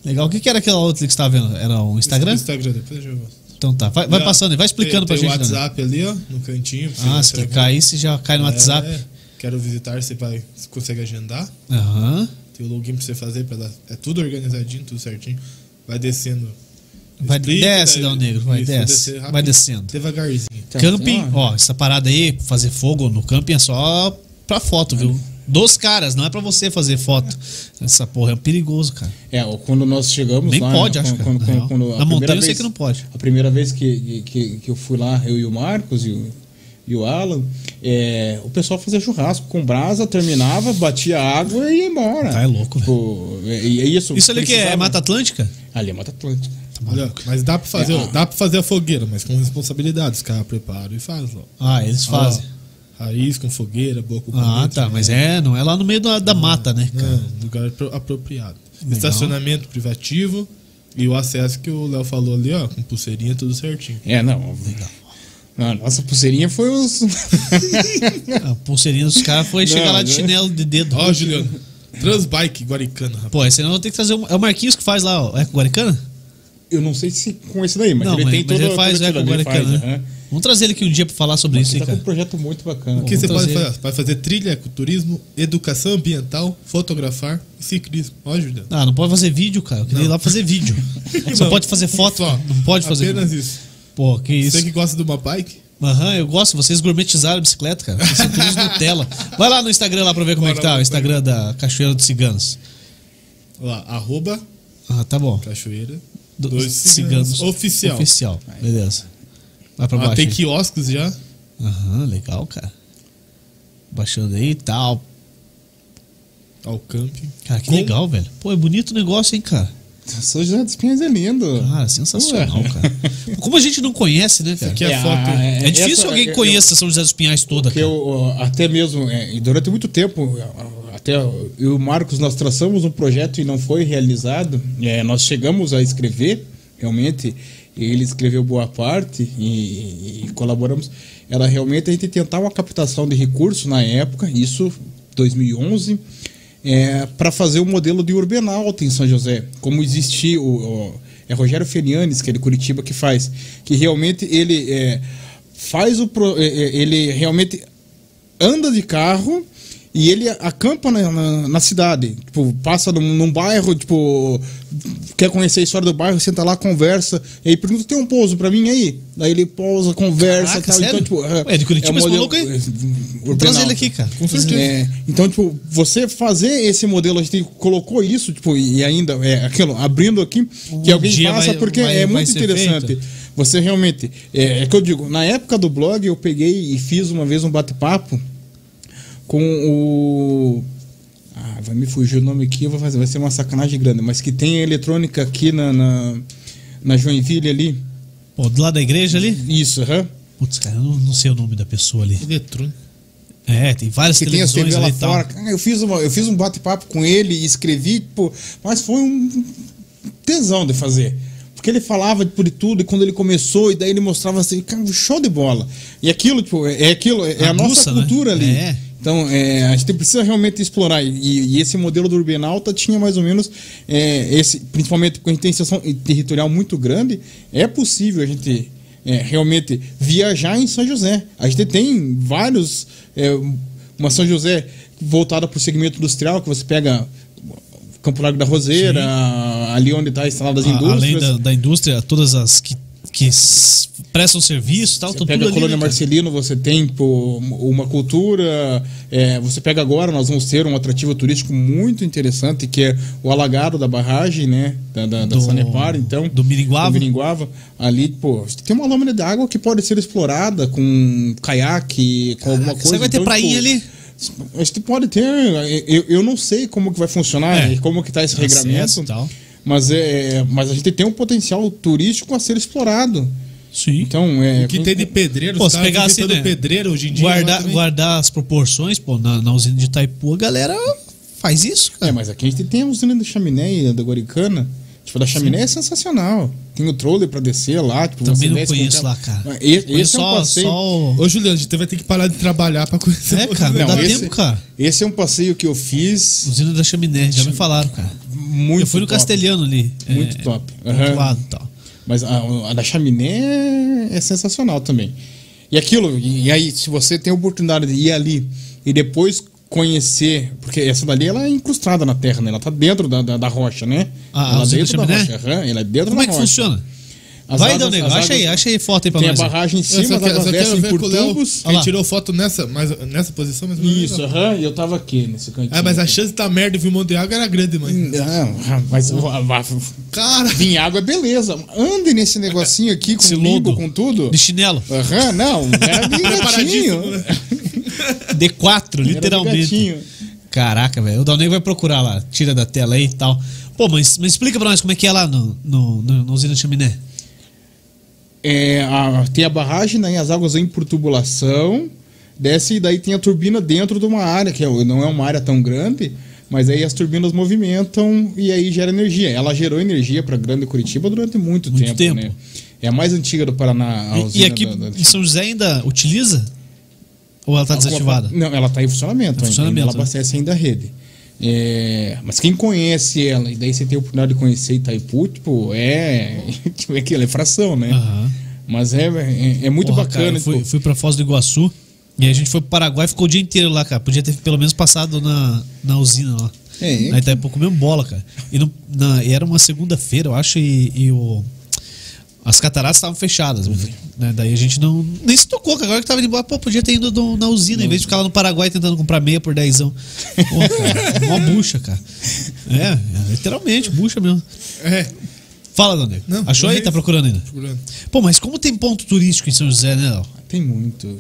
Legal. O que, que era aquela outra que você tava vendo? Era o Instagram? Instagram, depois eu mostro. Então tá. Vai, vai passando aí, vai explicando tem, pra tem gente. o Dal Negro. WhatsApp ali, ó, no cantinho. Ah, se clicar aí, você já cai no É, WhatsApp. quero visitar, você vai, você consegue agendar. Aham. Tem o login pra você fazer, pra dar- é tudo organizadinho, tudo certinho. Vai descendo. Vai, Explica, desce, daí- Dal Negro, vai, isso, desce. rápido, Vai descendo. Devagarzinho. Camping, Então, ó, essa parada aí, fazer fogo no camping é só pra foto, viu? Dos caras, não é pra você fazer foto. Essa porra é perigoso, cara. É, quando nós chegamos Nem lá. pode, né, acho, quando, cara, quando- quando Na montanha eu sei vez- que não pode. A primeira vez que, que, que eu fui lá, eu e o Marcos e o, e o Alan, é, o pessoal fazia churrasco com brasa, terminava, batia água e ia embora. Tá, é louco, Tipo, é, é isso. Isso ali que é Mata Atlântica? Ali é Mata Atlântica. Olha, mas dá pra fazer, É, ah. dá pra fazer a fogueira, mas com responsabilidade. Os caras preparam e fazem. Ah, eles Ó, fazem. Raiz com fogueira, boca com Ah, tá, mas é, não é lá no meio da, da mata, né, cara? Não, lugar apro- apropriado. Legal. Estacionamento privativo e o acesso que o Léo falou ali, ó, com pulseirinha, tudo certinho. É, não. A nossa pulseirinha foi os. A pulseirinha dos caras foi chegar Não, lá de né? chinelo de dedo. Ó, Juliano, Transbike Guaricana, rapaz. Pô, eu vou ter que trazer. um- É o Marquinhos que faz lá, ó. É com Guaricana? Eu não sei se com esse daí, mas não, ele mas, tem mas todo ele faz é com Guaricana, faz, né? aham. Vamos trazer ele aqui um dia pra falar sobre isso, Ele hein, tá com um projeto muito bacana. O que você pode fazer? Vai fazer trilha, ecoturismo, educação ambiental, fotografar e ciclismo. Ó, Juliano. Ah, não pode fazer vídeo, cara. Eu queria ir lá fazer vídeo. Só Não. pode fazer foto, Só. não pode fazer. Apenas isso. Pô, que isso. Você que gosta de uma bike, Aham, eu gosto. Vocês gourmetizaram a bicicleta, cara. Vocês são todos Nutella. Vai lá no Instagram lá pra ver como é que tá. O Instagram da Cachoeira dos Ciganos. Lá, arroba Ah, tá bom. Cachoeira. Do- Dois ciganos. Oficial. Oficial. Beleza. Vai pra Ah, baixo. tem aí. quiosques já. Aham, legal, cara. Baixando aí e tal. Ao camping. Cara, que Com- legal, velho. Pô, é bonito o negócio, hein, cara. São José dos Pinhais é lindo. Cara, sensacional, cara. Como a gente não conhece, né, cara? aqui é a foto. É, difícil essa- alguém eu- que conheça São José dos Pinhais toda, Porque cara. eu, ó, até mesmo, é, e durante muito tempo, até eu e o Marcos, nós traçamos um projeto e não foi realizado. É, nós chegamos a escrever, realmente, ele escreveu boa parte e, e colaboramos. Era realmente a gente tentar uma captação de recursos na época, isso 2011, é, para fazer o modelo de Urbanalta em São José. Como existia o, o- é Rogério Fenianes, que é de Curitiba, que faz. Que realmente ele é, faz o. pro- é, é, ele realmente anda de carro e ele acampa na, na, na cidade. Tipo, passa num, num bairro, tipo, quer conhecer a história do bairro, senta lá, conversa. E aí pergunta: tem um pouso pra mim aí? Daí ele pousa, conversa Caraca, tal. Então, tipo, Ué, de Curitiba um esse modelo- maluco aí? é, trazer ele aqui, cara. Com certeza. É, então, tipo, você fazer esse modelo, a gente colocou isso, tipo, e ainda é aquilo, abrindo aqui, que Um alguém faça, vai- porque vai- é vai muito interessante. feito. Você realmente. É, é que eu digo, na época do blog, eu peguei e fiz uma vez um bate-papo com o. Ah, vai me fugir o nome aqui, eu vou fazer, vai ser uma sacanagem grande, mas que tem a eletrônica aqui na, na, na Joinville ali. Pô, do lado da igreja ali? Isso, aham. Putz, cara, eu não, não sei o nome da pessoa ali. Eletrônico. É, tem várias que tem televisões TV lá ali e tal. fora. Cara, eu fiz, uma, eu fiz um bate-papo com ele e escrevi, pô, mas foi um tesão de fazer. Porque ele falava de tudo, e quando ele começou, e daí ele mostrava assim, cara, show de bola. E aquilo, tipo, é é aquilo, é a, nossa Aguça, né? cultura ali. É. Então, é, a gente precisa realmente explorar. E, e esse modelo do Urbanalta tinha mais ou menos, é, esse, principalmente porque a gente tem extensão territorial muito grande, é possível a gente é, realmente viajar em São José. A gente tem vários. é, uma São José voltada para o segmento industrial, que você pega Campo Largo da Roseira, ali onde está instalada as A- Além indústrias. da, da indústria, todas as que, que prestam serviço e tal, Você pega a ali, Colônia cara? Marcelino, você tem pô, uma cultura. é, você pega agora, nós vamos ter um atrativo turístico muito interessante, que é o alagado da barragem, né? Da, da, da Do- Sanepar, então. do Miringuava. Do Miringuava. Ali, pô, tem uma lâmina de água que pode ser explorada com caiaque, com alguma Caraca, coisa. Você vai ter Então, prainha tipo, ali? A gente pode ter. Eu, eu não sei como que vai funcionar, É. e como que tá esse regramento. Mas, é, mas a gente tem um potencial turístico a ser explorado. Sim. Então, é. O que tem de pedreiro, Pô, os se pegar assim, né? pedreiro hoje em dia. guardar, guardar as proporções, pô, na, na usina de Itaipu, a galera faz isso, cara. É, mas aqui a gente tem a usina da chaminé e da Guaricana. Tipo, a da chaminé é sensacional. Tem o troller pra descer lá. Tipo, Também você não conheço lá, cara. Esse, Conheço esse é um só, passeio. só o- Ô, Juliano, a gente vai ter que parar de trabalhar pra conhecer. É, cara, não, Não, dá esse- tempo, cara. Esse é um passeio que eu fiz Usina da Chaminé, já me falaram, cara. muito eu fui no top. Castelhano ali. Muito é, top. do outro Aham. lado e tal. Mas a, a da chaminé é sensacional também. E aquilo, e, aí, se você tem a oportunidade de ir ali e depois conhecer, porque essa dali ela é incrustada na terra, né? Ela tá dentro da, da, da rocha, né? Ah, ela usina dentro da chaminé? rocha. ela é dentro Como da é que rocha. funciona? As Vai, águas- as acha aí, acha aí foto aí pra Tem a nós. aí. barragem em cima, as águas descem por tubos. Quem tirou foto nessa, mais, nessa posição, menos. Isso, aham, e eu tava aqui nesse cantinho. É, mas a chance da merda vir um monte de água era grande, mãe. Não, mas va- va- Cara, vir água é beleza. Ande nesse negocinho aqui com lodo. com tudo. De chinelo. Aham, não, era bem gatinho. né? D4, Era bem literalmente. Caraca, velho. O Dal Nego vai procurar lá. Tira da tela aí e tal. Pô, mas, mas explica pra nós como é que é lá no, no, no, na usina de chaminé. É, a- tem a barragem, né, as águas vêm por tubulação, desce e daí tem a turbina dentro de uma área, que é- não é uma área tão grande, mas aí as turbinas movimentam e aí gera energia. Ela gerou energia para Grande Curitiba durante muito, Muito tempo, tempo. né? É a mais antiga do Paraná. E, aqui da- da- em São José ainda utiliza? Ou ela tá desativada? Não, ela está em funcionamento. Tá em ainda, funcionamento, ela né? abastece ainda a rede. É, mas quem conhece ela, e daí você tem a oportunidade de conhecer Itaipu, tipo, é. Tipo, é aquilo, é fração, né? Aham. Mas é, é, é muito Porra, bacana. Cara, fui, tipo, fui pra Foz do Iguaçu e a gente foi pro Paraguai e ficou o dia inteiro lá, cara. Podia ter pelo menos passado na, na usina lá. É. Aí tá pouco mesmo bola, cara. E, no- na- e era uma segunda-feira, eu acho, e, e o. As cataratas estavam fechadas. Né? Daí a gente não. Nem se tocou, cara. Agora que tava indo embora, pô, podia ter ido no- na usina, em vez de ficar lá no Paraguai tentando comprar meia por dezão. Pô, cara, mó bucha, cara. É, é, literalmente, bucha mesmo. É, Fala, Dona Não, Achou aí? é Tá procurando ainda? procurando. Pô, mas como tem ponto turístico em São José, né, Léo? Tem muito.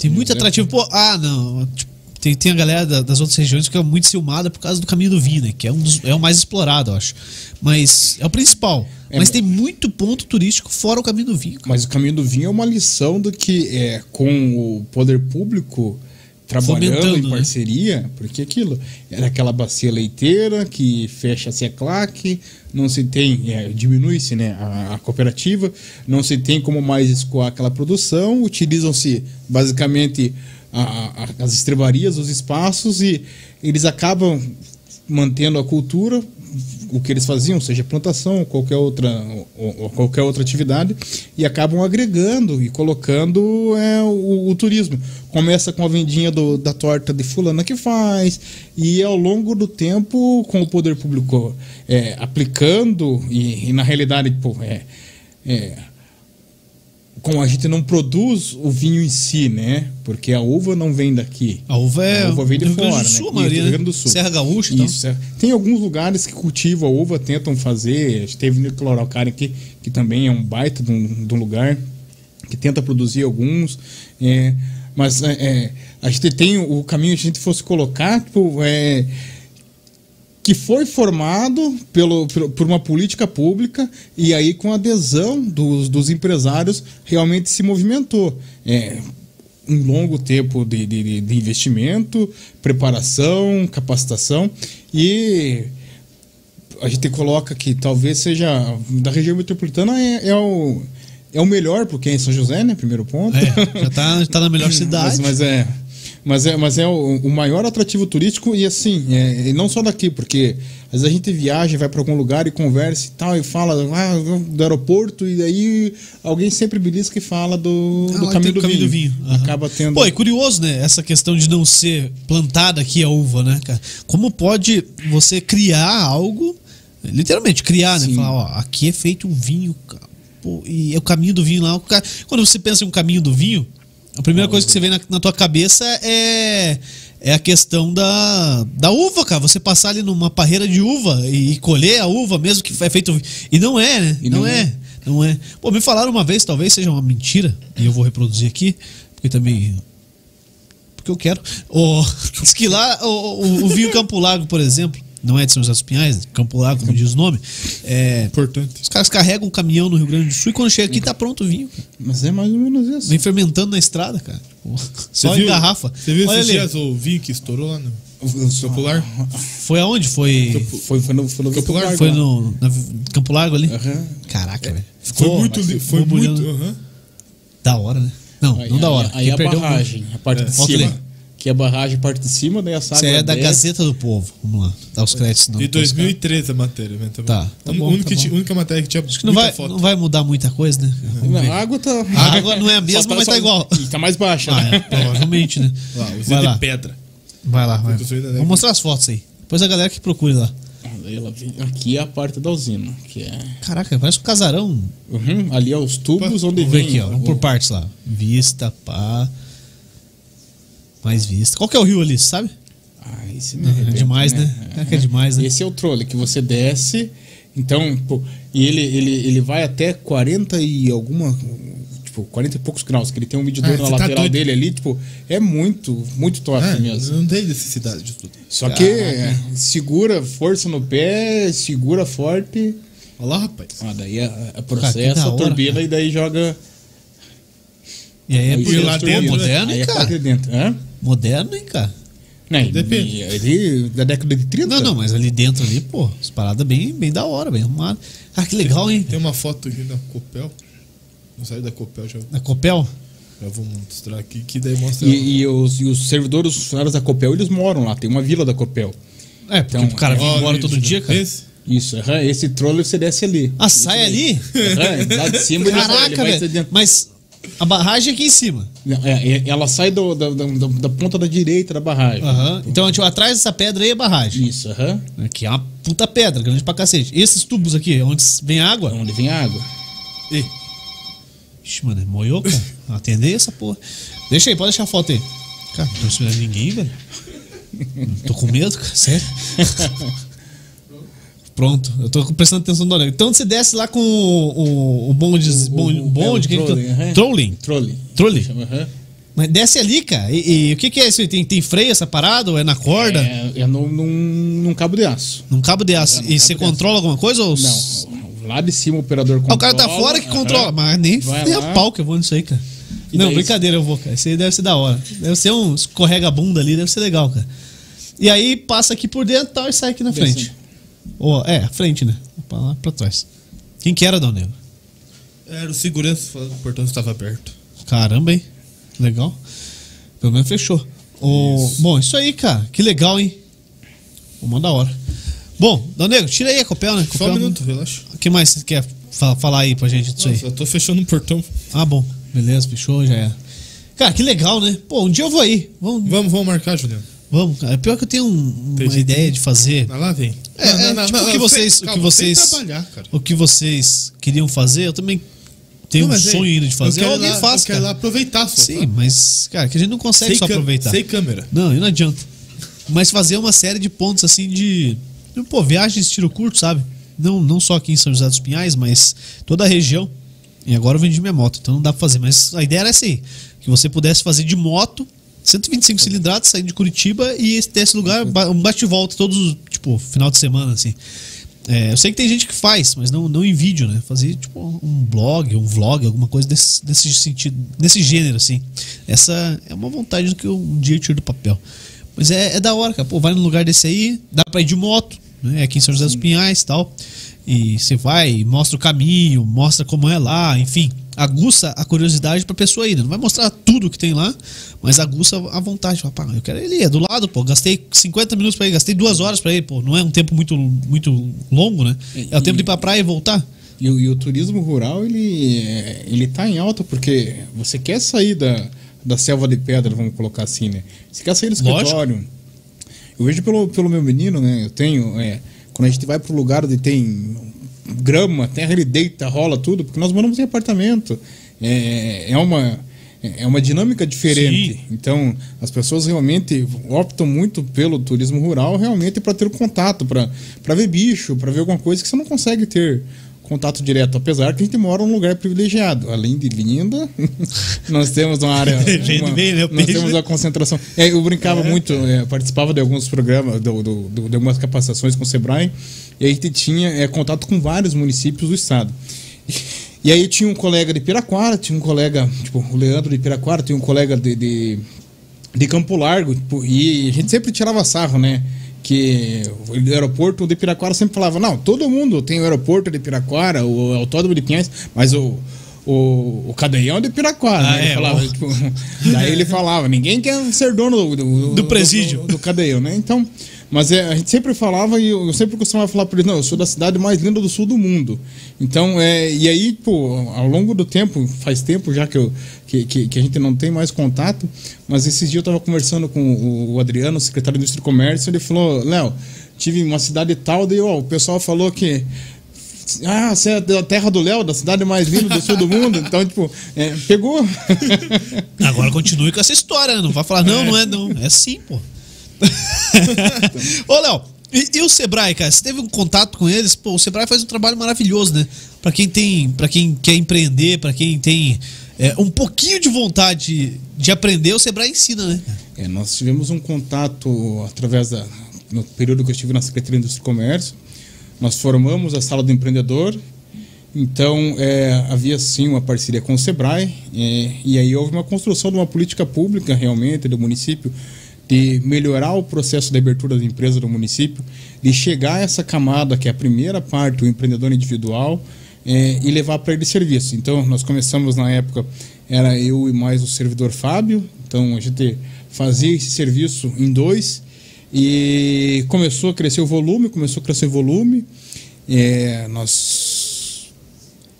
Tem muito atrativo. Pô, ah, não. Tipo, tem, tem a galera da- das outras regiões que é muito ciumada por causa do caminho do vinho, né? Que é, um dos- é o mais explorado, eu acho. Mas é o principal. É, mas tem muito ponto turístico fora o caminho do vinho. cara. Mas o caminho do vinho é uma lição do que é com o poder público trabalhando em né? parceria, porque aquilo era aquela bacia leiteira que fecha-se a claque, não se tem, é, diminui-se né, a, a cooperativa, não se tem como mais escoar aquela produção, utilizam-se basicamente a- a- as estrebarias, os espaços e eles acabam mantendo a cultura, o que eles faziam, seja plantação ou qualquer outra, ou, ou qualquer outra atividade, e acabam agregando e colocando é, o, o turismo. Começa com a vendinha do- da torta de fulana que faz, e ao longo do tempo, com o poder público é, aplicando, e, e na realidade, pô, é, é, como a gente não produz o vinho em si, né? Porque a uva não vem daqui. A uva é A uva vem de Rio fora, do né? Sul, Isso, maioria, do Rio Grande do? Sul. Serra Gaúcha e tal. Isso. Tem alguns lugares que cultivam a uva, tentam fazer. A gente teve no Cloralcária aqui, que também é um baita de um, de um lugar, que tenta produzir alguns. é, mas é, é, a gente tem o caminho, se a gente fosse colocar, tipo, é, que foi formado pelo, por uma política pública e aí com a adesão dos, dos empresários realmente se movimentou. É, um longo tempo de, de- de- de investimento, preparação, capacitação e a gente coloca que talvez seja da região metropolitana é, é o é o melhor porque é em São José, né? Primeiro ponto. É, já tá, já tá na melhor cidade. Mas, mas é. Mas é, mas é o, o maior atrativo turístico e assim, é, e não só daqui, porque às vezes a gente viaja, vai para algum lugar e conversa e tal, e fala ah, do aeroporto, e daí alguém sempre belisca e fala do, Ah, do caminho, do, caminho vinho. do vinho. Aham. Acaba tendo. Pô, é curioso, né? Essa questão de não ser plantada aqui a uva, né, cara? Como pode você criar algo, literalmente criar, né? Sim. Falar, ó, aqui é feito um vinho, cara. Pô, e é o caminho do vinho lá. cara- Quando você pensa em um caminho do vinho, a primeira coisa que você vê na, na tua cabeça é, é a questão da, da uva, cara. Você passar ali numa parreira de uva e, colher a uva mesmo que é feito. E não é, né? E não, não é. é. Não é. Pô, me falaram uma vez, talvez seja uma mentira, e eu vou reproduzir aqui, porque também. Porque eu quero. O, diz que lá o, o, o vinho Campo Largo, por exemplo, não é de São José dos Pinhais, Campo Largo, como diz o nome. É, Importante. os caras carregam um caminhão no Rio Grande do Sul e quando chega aqui tá pronto o vinho. cara. Mas é mais ou menos isso. Vem fermentando na estrada, cara. Só Você em viu- garrafa. Você viu Olha esses dias o vinho que estourou lá no Popular? Foi aonde? Foi. Foi, foi no, foi no Campo Largo. Foi no na Campo Largo ali? Aham. Caraca, velho. Foi Ficou muito, li- foi borbulhando. muito. aham. Da hora, né? Não, Aí, não da hora. Aí, aí a perdeu barragem, a parte É. de cima. Que é a barragem, parte de cima, daí a Você é da desce. Gazeta do Povo. Vamos lá. Dá os créditos. Não, De depois, cara. 2013 a matéria, né? Tá, Tá, tá bom, única, tá bom. única matéria que tinha Acho que não vai, foto. não vai mudar muita coisa, né? Não, a água tá. A água não é a mesma, Só mas tá igual. E tá mais baixa, Ah, né? é, provavelmente, né? Lá, Vai usina lá. de pedra. Vai lá, vai. né? Vou mostrar as fotos aí. Depois a galera que procure lá. Aqui é a parte da usina, que é. Caraca, parece um casarão. Uhum, ali é os tubos onde Vamos ver vem. aqui, ó. Vamos por partes lá. Vista, pá. Mais vista. Qual que é o rio ali, sabe? Ah, esse me É arrebenta, demais, né? É que é demais, né? Esse é o trole que você desce. Então, pô, e ele, ele, ele vai até 40 e alguma. Tipo, 40 e poucos graus, que ele tem um medidor Ah, na você tá lateral doido. dele ali, tipo, é muito, muito top É, mesmo. não tem necessidade de tudo. Só que é, segura força no pé, segura forte. Olha lá, rapaz. Ah, daí a, a Cara, que processa, da a hora, turbina cara. e daí joga. E aí é aí por lá dentro, moderno, Aí a cara? de dentro. Hã? Moderno, hein, cara? Não, Depende. Ele da década de 30. Não, não, mas ali dentro ali, pô, as paradas bem, bem da hora, bem arrumado. Ah, que legal, hein? Tem uma foto aqui da Copel. Não saiu da Copel, já, Na Copel? já vou mostrar aqui, que daí mostra. E, e os, e os servidores, os funcionários da Copel, eles moram lá, tem uma vila da Copel. É, porque Então, o cara Ó, vem embora ali, todo dia, cara. Esse? Isso, aham, esse troller você desce ali. Ah, sai ali? Aham, lá de cima ele vai- ele Caraca, vai. Mas a barragem é aqui em cima. Não, é, é, ela sai do- da, da, ponta da direita da barragem. Aham. Então, tipo, atrás dessa pedra aí é a barragem. Isso, aham. Que é uma puta pedra, grande pra cacete. Esses tubos aqui, onde vem água. Onde vem água. Ih, Ixi, mano, é moiou, cara. Atender essa porra. Deixa aí, pode deixar a foto aí. Cara, não tô esperando ninguém, velho. Tô com medo, cara. Sério. Pronto, eu tô prestando atenção no Então você desce lá com o, o, o bonde. O- bonde, o- bonde é, que trolling, aham. trolling. Trolling. Trolling. Aham. Mas desce ali, cara. E, e o que, que é isso? Tem, tem freio essa parada? Ou é na corda? É, é num, num, num cabo de aço. Num cabo de aço. É, e você controla alguma coisa? Ou... Não, lá de cima o operador Ah, controla. o cara tá fora que controla. Mas nem, nem a pau que eu vou nisso aí, cara. E não, daí- brincadeira, eu vou, cara. Isso aí deve ser da hora. Deve ser um escorrega-bunda ali, deve ser legal, cara. E aí passa aqui por dentro tal, e sai aqui na frente. Ou, é, frente, né? Pra lá pra trás. Quem que era, Dal Negro? Era o segurança falando que o portão estava aberto. Caramba, hein? Legal. Pelo menos fechou. O... Bom, isso aí, cara. Que legal, hein? Uma da hora. Bom, Dal Negro, tira aí a copel, né? Só Copel- um minuto, relaxa. O que mais você quer fa- falar aí pra gente disso aí? Nossa, eu tô fechando o portão. Ah, bom. Beleza, fechou, já era. Cara, que legal, né? Pô, um dia eu vou aí. Vamos, Vamos, vamos marcar, Juliano. Vamos cara. Pior que eu tenho um- uma ideia de fazer. Ah, lá vem. É, é, tipo, o que vocês, sem- o que calma, vocês, o que vocês queriam fazer, eu também tenho Não, um mas, sonho ainda de fazer. Eu quero lá, faz, eu quero lá aproveitar só. Sim, tá? mas, cara, que a gente não consegue Sem só aproveitar. Sem câmera. Não, e não adianta. Mas fazer uma série de pontos assim de. Pô, viagens de tiro curto, sabe? Não, não só aqui em São José dos Pinhais, mas toda a região. E agora eu vendi minha moto, então não dá pra fazer. Mas a ideia era essa aí: que você pudesse fazer de moto, 125 cilindradas, saindo de Curitiba e esse- desse lugar, um bate-volta todos, os, tipo, final de semana, assim. É, eu sei que tem gente que faz, mas não, não em vídeo, né? Fazer tipo um blog, um vlog, alguma coisa desse, desse sentido, nesse gênero, assim. Essa é uma vontade que eu um dia eu tiro do papel. Mas é, é da hora, cara. Pô, vai num lugar desse aí, dá pra ir de moto, né? Aqui em São José dos Pinhais e tal. E você vai, mostra o caminho, mostra como é lá, enfim. Aguça a curiosidade pra pessoa ir. né? Não vai mostrar tudo que tem lá, mas aguça a vontade. Fala, Pá, eu quero ele é do lado, pô. Gastei 50 minutos pra ir, gastei duas horas pra ir, pô. Não é um tempo muito, muito longo, né? É o tempo de ir pra praia e voltar. E, o- e o turismo rural, ele, ele tá em alta porque você quer sair da, da selva de pedra, vamos colocar assim, né? Você quer sair do Lógico. escritório. Eu vejo pelo, pelo meu menino, né? Eu tenho. é, quando a gente vai pro lugar onde tem grama, terra, ele deita, rola tudo, porque nós moramos em apartamento. É, é uma. É uma dinâmica diferente. Sim. Então, as pessoas realmente optam muito pelo turismo rural, realmente para ter o contato, para ver bicho, para ver alguma coisa que você não consegue ter contato direto, apesar que a gente mora num lugar privilegiado. Além de linda, nós temos uma área. Uma- bem, né, nós temos né? uma concentração. É, eu brincava muito, é, participava de alguns programas, do, do- do- de algumas capacitações com o Sebrae, e a gente tinha é, contato com vários municípios do estado. E aí tinha um colega de Piraquara, tinha um colega, tipo, o Leandro de Piraquara, tinha um colega de, de, de Campo Largo, tipo, e a gente sempre tirava sarro, né? Que o aeroporto de Piraquara sempre falava, não, todo mundo tem o aeroporto de Piraquara, o autódromo de Pinhais, mas o, o, o cadeião é de Piraquara, Ah, né? Ele é, falava, tipo, daí ele falava, ninguém quer ser dono do, do, Do presídio. do, do cadeião, né? Então, mas é, a gente sempre falava e eu, eu sempre costumava falar para ele, não, eu sou da cidade mais linda do sul do mundo. Então, é, e aí, pô, ao longo do tempo, faz tempo já que, eu, que, que, que a gente não tem mais contato, mas esses dias eu estava conversando com o, o Adriano, secretário de Indústria e Comércio, ele falou, Léo, tive uma cidade tal, daí ó, o pessoal falou que ah, você é da terra do Léo, da cidade mais linda do sul do mundo. Então, tipo, é, pegou. Agora continue com essa história, né? Não vai falar, não, não é não. É sim, pô. Ô, Léo, e, e o Sebrae, cara? Você teve um contato com eles? Pô, o Sebrae faz um trabalho maravilhoso, né? Pra quem tem, para quem quer empreender, pra quem tem é, um pouquinho de vontade de aprender, o Sebrae ensina, né? É, nós tivemos um contato através da. No período que eu estive na Secretaria de Indústria e Comércio, nós formamos a Sala do Empreendedor. Então, é, havia sim uma parceria com o SEBRAE, é, e aí houve uma construção de uma política pública, realmente, do município, de melhorar o processo de abertura da empresa do município, de chegar a essa camada, que é a primeira parte, o empreendedor individual, é, e levar para ele serviço. Então, nós começamos na época, era eu e mais o servidor Fábio, então a gente fazia esse serviço em dois, e começou a crescer o volume, começou a crescer o volume. É, nós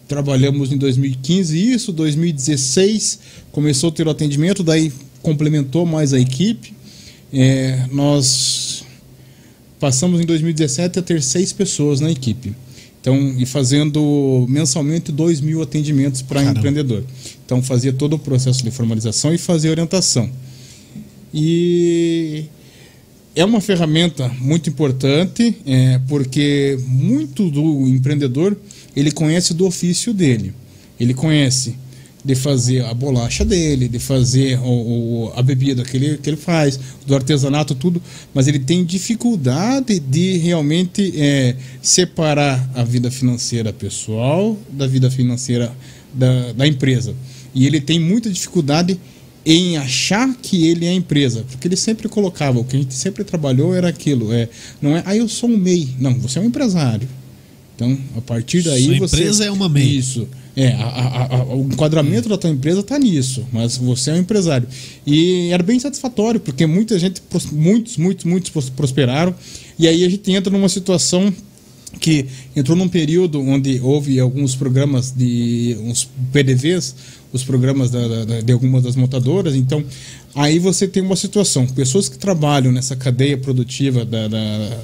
trabalhamos em 2015 isso, 2016 começou a ter o atendimento, daí complementou mais a equipe. É, nós passamos em 2017 a ter seis pessoas na equipe. Então, e fazendo mensalmente 2 mil atendimentos para empreendedor. Então, fazia todo o processo de formalização e fazia orientação. E é uma ferramenta muito importante, é, porque muito do empreendedor ele conhece do ofício dele. Ele conhece de fazer a bolacha dele, de fazer o, o, a bebida que ele, que ele faz, do artesanato, tudo, mas ele tem dificuldade de realmente é, separar a vida financeira pessoal da vida financeira da, da empresa. E ele tem muita dificuldade em achar que ele é a empresa, porque ele sempre colocava, o que a gente sempre trabalhou era aquilo, é, não é, ah, eu sou um MEI, não, você é um empresário. Então, a partir daí Sua você empresa é uma MEI. Isso. É, a, a, a, o enquadramento da tua empresa está nisso, mas você é um empresário. E era bem satisfatório, porque muita gente, muitos, muitos, muitos prosperaram. E aí a gente entra numa situação que entrou num período onde houve alguns programas de uns PDVs, os programas da, da, de algumas das montadoras. Então, aí você tem uma situação: pessoas que trabalham nessa cadeia produtiva da, da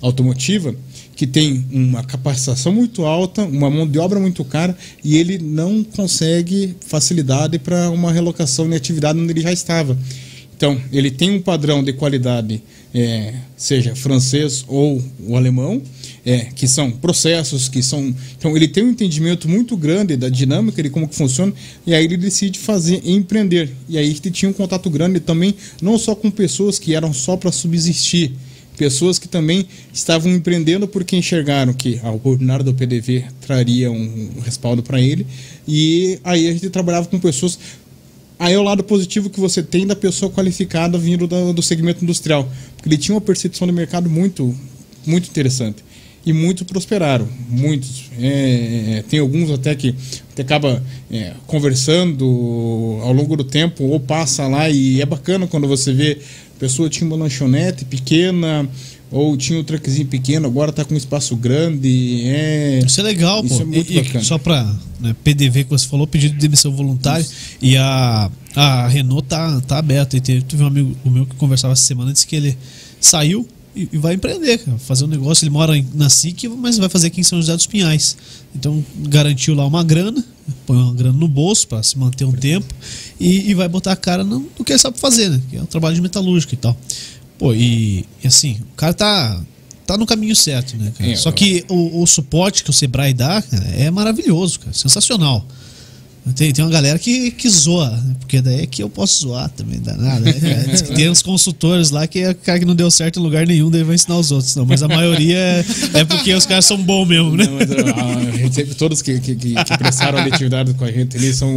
automotiva que tem uma capacitação muito alta, uma mão de obra muito cara e ele não consegue facilidade para uma relocação de atividade onde ele já estava. Então, ele tem um padrão de qualidade, é, seja francês ou o alemão, é, que são processos, que são. Então, ele tem um entendimento muito grande da dinâmica de como que funciona, e aí ele decide fazer empreender. E aí ele tinha um contato grande também, não só com pessoas que eram só para subsistir, pessoas que também estavam empreendendo porque enxergaram que a oportunidade do PDV traria um respaldo para ele. E aí a gente trabalhava com pessoas. Aí é o lado positivo que você tem da pessoa qualificada vindo do, do segmento industrial porque ele tinha uma percepção de mercado muito muito interessante. E muitos prosperaram, muitos. É, tem alguns até que você acaba é, conversando ao longo do tempo ou passa lá e é bacana quando você vê a pessoa tinha uma lanchonete pequena ou tinha um truckzinho pequeno, agora está com um espaço grande. É... Isso é legal, Isso pô. é muito E- bacana. só para né, PDV que você falou, pedido de demissão voluntária. E a, a Renault tá, tá aberta. E teve, teve um amigo o meu que conversava essa semana, disse que ele saiu e, e vai empreender, cara, fazer um negócio. Ele mora em- na SIC, mas vai fazer aqui em São José dos Pinhais. Então garantiu lá uma grana, põe uma grana no bolso para se manter um tempo e, e vai botar a cara no, no que ele sabe fazer, né? Que é o trabalho de metalúrgico e tal. Pô, e, e assim, o cara tá, tá no caminho certo, né, cara? É, Só que o, o suporte que o Sebrae dá, cara, é maravilhoso, cara. Sensacional. Tem, tem uma galera que, que zoa, né? porque daí é que eu posso zoar também, dá nada. né? Tem uns consultores lá que é o cara que não deu certo em lugar nenhum, daí vai ensinar os outros. Não, mas a maioria é, é porque os caras são bons mesmo, né? Não, mas, a, a gente todos que, que, que, que prestaram atividade com a gente ali são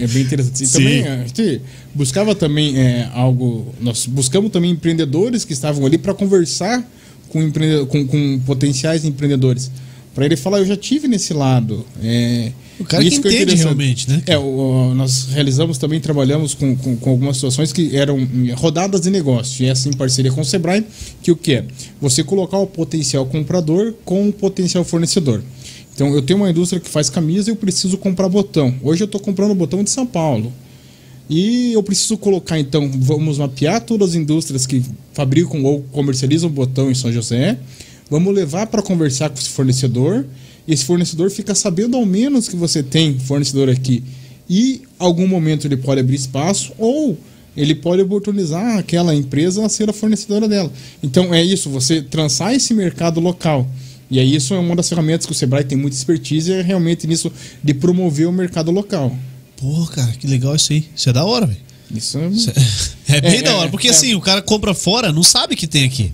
é bem interessante. E Sim. também a gente buscava também é, algo. Nós buscamos também empreendedores que estavam ali para conversar com, empreende, com, com potenciais empreendedores. Para ele falar, eu já tive nesse lado. É, O cara que isso é entende interessante. realmente, né? É, o- nós realizamos também, trabalhamos com, com, com algumas situações que eram rodadas de negócio, e essa em parceria com o Sebrae, que o que é? Você colocar o potencial comprador com o potencial fornecedor. Então, eu tenho uma indústria que faz camisa e eu preciso comprar botão. Hoje eu estou comprando botão de São Paulo. E eu preciso colocar, então, vamos mapear todas as indústrias que fabricam ou comercializam botão em São José. Vamos levar para conversar com esse fornecedor. Esse fornecedor fica sabendo ao menos que você tem fornecedor aqui. E algum momento ele pode abrir espaço ou ele pode oportunizar aquela empresa a ser a fornecedora dela. Então é isso, você trançar esse mercado local. E aí isso é uma das ferramentas que o Sebrae tem muita expertise, é realmente nisso de promover o mercado local. Pô, cara, que legal isso aí. Isso é da hora, velho. Isso é... É, é bem É, da hora, é, porque é. assim, o cara compra fora, não sabe que tem aqui.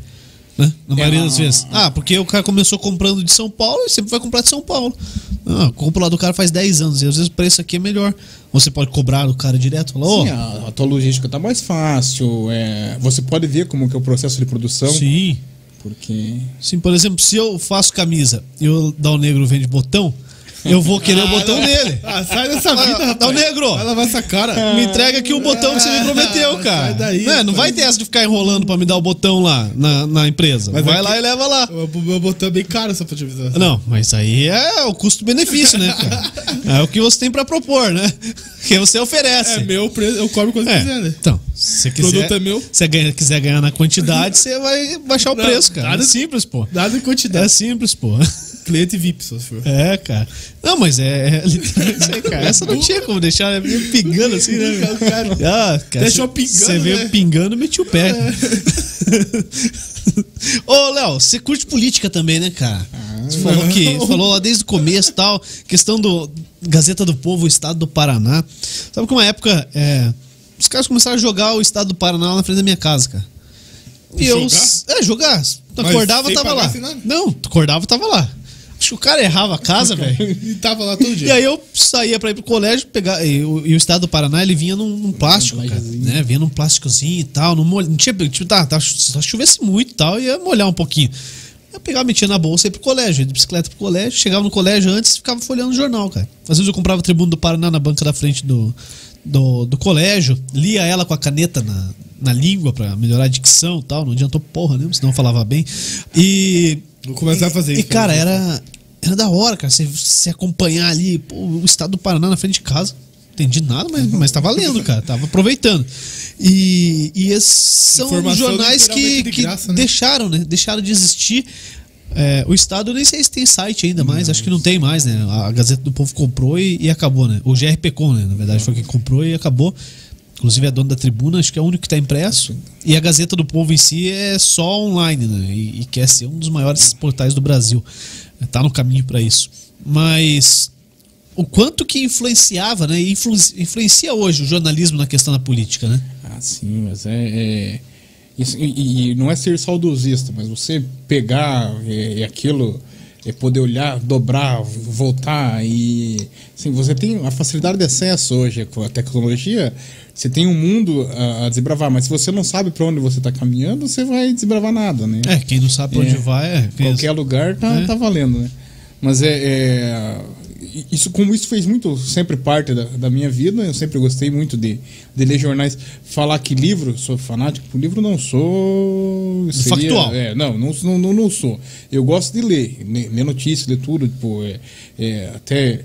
Né? Na maioria não, das vezes. Ah, porque o cara começou comprando de São Paulo e sempre vai comprar de São Paulo. Ah, compra lá do cara faz 10 anos e às vezes o preço aqui é melhor. Você pode cobrar do cara direto. Falar, ó, Sim, a, a tua logística tá mais fácil. é, você pode ver como que é o processo de produção. sim. Porque. Sim, por exemplo, se eu faço camisa e o Dal Negro vende botão, eu vou querer o botão dele. Ah, sai dessa vida, Ah, rapaz. dá o negro. Vai lavar essa cara. Me entrega aqui o botão que você me prometeu, cara. Sai daí, Né? Não vai ter essa de ficar enrolando pra me dar o botão lá na, na empresa. Mas vai aqui- lá e leva lá. O meu botão é bem caro, só pra te avisar. Não, mas aí é o custo-benefício, né, cara? É o que você tem pra propor, né? Que você oferece. É meu preço, eu cobro quando É, quiser, né? Então, se você quiser, Produto é meu. se você quiser ganhar na quantidade, você vai baixar o Não, preço, cara. nada- É simples, pô. Nada em É quantidade. simples, pô. Cliente VIP, se for. É, cara. Não, mas é, é literalmente isso aí, cara. Essa não tinha como deixar né? Veio pingando assim, né? Cara- Ah, cara, Deixou pingando, Você veio né? pingando e meti o pé. Ô, Léo, você curte política também, né, cara? Você falou que falou lá desde o começo e tal, questão do Gazeta do Povo, Estado do Paraná. Sabe que uma época é, os caras começaram a jogar o Estado do Paraná na frente da minha casa, cara. E eu. Jogar? É, jogar. Tu acordava, tava lá. Não, tu acordava, tava lá. O cara errava a casa, velho. E tava lá todo dia. E aí eu saía pra ir pro colégio, pegar. E, o, e o estado do Paraná, ele vinha num, num plástico, cara, né? Vinha num plásticozinho e tal. Não, tinha. Tipo, tá, tá, só chovesse muito e tal, ia molhar um pouquinho. Eu pegava, metia na bolsa e ia pro colégio, ia de bicicleta pro colégio, chegava no colégio antes ficava folheando o jornal, cara. Às vezes eu comprava a Tribuna do Paraná na banca da frente do, do, do colégio, lia ela com a caneta na, na língua pra melhorar a dicção e tal. Não adiantou porra, né? Senão eu falava bem. E. Vou começar a fazer E, isso. cara, era, era da hora, cara. Você, você acompanhar ali pô, o estado do Paraná na frente de casa. Entendi nada, mas, mas tá valendo, cara. Tava aproveitando. E, e esses são Informação jornais que, de que graça, né? deixaram, né? Deixaram de existir. É, o Estado, eu nem sei se tem site ainda mais, acho que não tem mais, né? A Gazeta do Povo comprou e, e acabou, né? O GRPcom, né? Na verdade, foi quem comprou e acabou. Inclusive é dono da tribuna, acho que é o único que está impresso. E a Gazeta do Povo em si é só online, né? E, e quer ser um dos maiores portais do Brasil. Tá no caminho para isso. Mas o quanto que influenciava, né? E influ- influencia hoje o jornalismo na questão da política, né? Ah, sim, mas é. é- isso- e, e não é ser saudosista, mas você pegar é, é aquilo, é poder olhar, dobrar, voltar e. Assim, você tem a facilidade de acesso hoje com a tecnologia, você tem um mundo a, a desbravar, mas se você não sabe para onde você está caminhando, você vai desbravar nada, né? É, quem não sabe pra onde É. vai, é. qualquer lugar tá, É. tá valendo, né? Mas é, é, isso como isso fez muito sempre parte da, da minha vida, eu sempre gostei muito de, de ler jornais, falar que livro, sou fanático por livro, não sou factual. É, não, não, não, não, sou. Eu gosto de ler, ler, ler notícias, ler tudo, tipo, é, é, até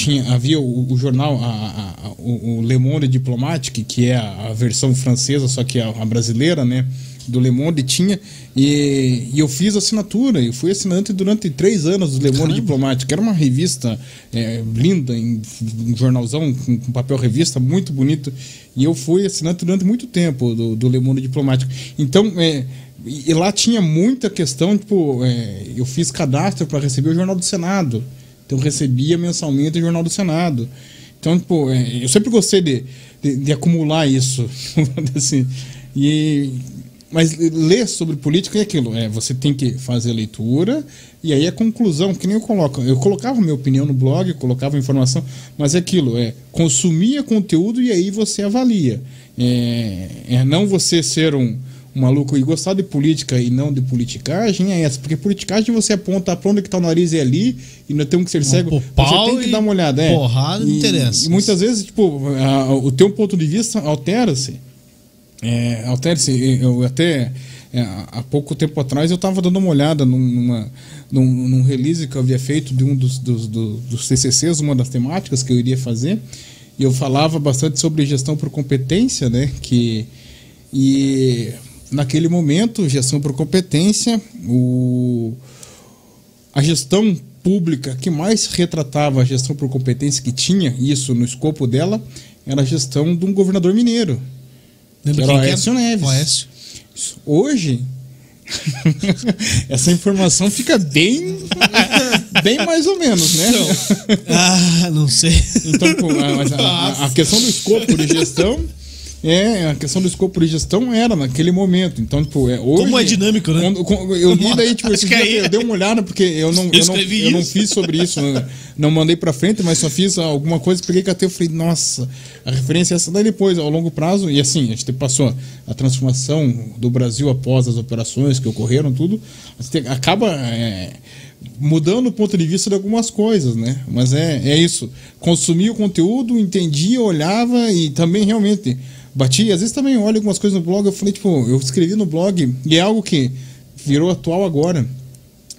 tinha havia o, o jornal a, a- a- o, Le Monde Diplomatique que é a, versão francesa só que a, brasileira né do Le Monde tinha. E, e eu fiz assinatura eu fui assinante durante três anos do Le Monde. Diplomatique. Que era uma revista é, linda em um jornalzão com, com papel revista muito bonito. E eu fui assinante durante muito tempo do, do Le Monde Diplomatique. Então é, e lá tinha muita questão tipo é, eu fiz cadastro para receber o jornal do Senado então eu recebia mensalmente o Jornal do Senado. Então, pô, é, eu sempre gostei de, de, de acumular isso. assim, e, mas ler sobre política é aquilo. É, você tem que fazer a leitura e aí a conclusão, que nem eu coloco. Eu colocava minha opinião no blog, colocava informação, mas é aquilo, é consumia conteúdo e aí você avalia. É, é não você ser um, um maluco e gostar de política e não de politicagem é essa. Porque politicagem você aponta pra onde que tá o nariz é ali e não tem que ser cego. você tem que dar uma olhada. É. porrada não interessa. E muitas vezes, tipo, a- o teu ponto de vista altera-se. É, altera-se. Eu até, é, há pouco tempo atrás, eu estava dando uma olhada num- numa, num, num release que eu havia feito de um dos, dos, do- dos TCCs, uma das temáticas que eu iria fazer. E eu falava bastante sobre gestão por competência, né? Que, e naquele momento, gestão por competência, o, a gestão pública que mais retratava a gestão por competência que tinha isso no escopo dela era a gestão de um governador mineiro. Lembra Era quem que? Aécio Neves. Aécio. Hoje, essa informação fica bem, bem mais ou menos, né? Ah, não sei. Então, a- a- a questão do escopo de gestão é a questão do escopo de gestão era naquele momento. Então, tipo, é, hoje, Como é dinâmico, né? quando eu li daí, tipo, esse dia eu dei uma olhada porque eu não, Eu eu, não, eu não fiz sobre isso, né? não mandei pra frente, mas só fiz alguma coisa, peguei catei eu falei, nossa, a referência é essa daí depois, ao longo prazo, e assim, a gente passou a transformação do Brasil após as operações que ocorreram, tudo, acaba é, mudando o ponto de vista de algumas coisas, né? Mas é, é isso. Consumia o conteúdo, entendia, olhava e também realmente batia. Às vezes também olho algumas coisas no blog, eu falei, tipo, eu escrevi no blog e é algo que virou atual agora.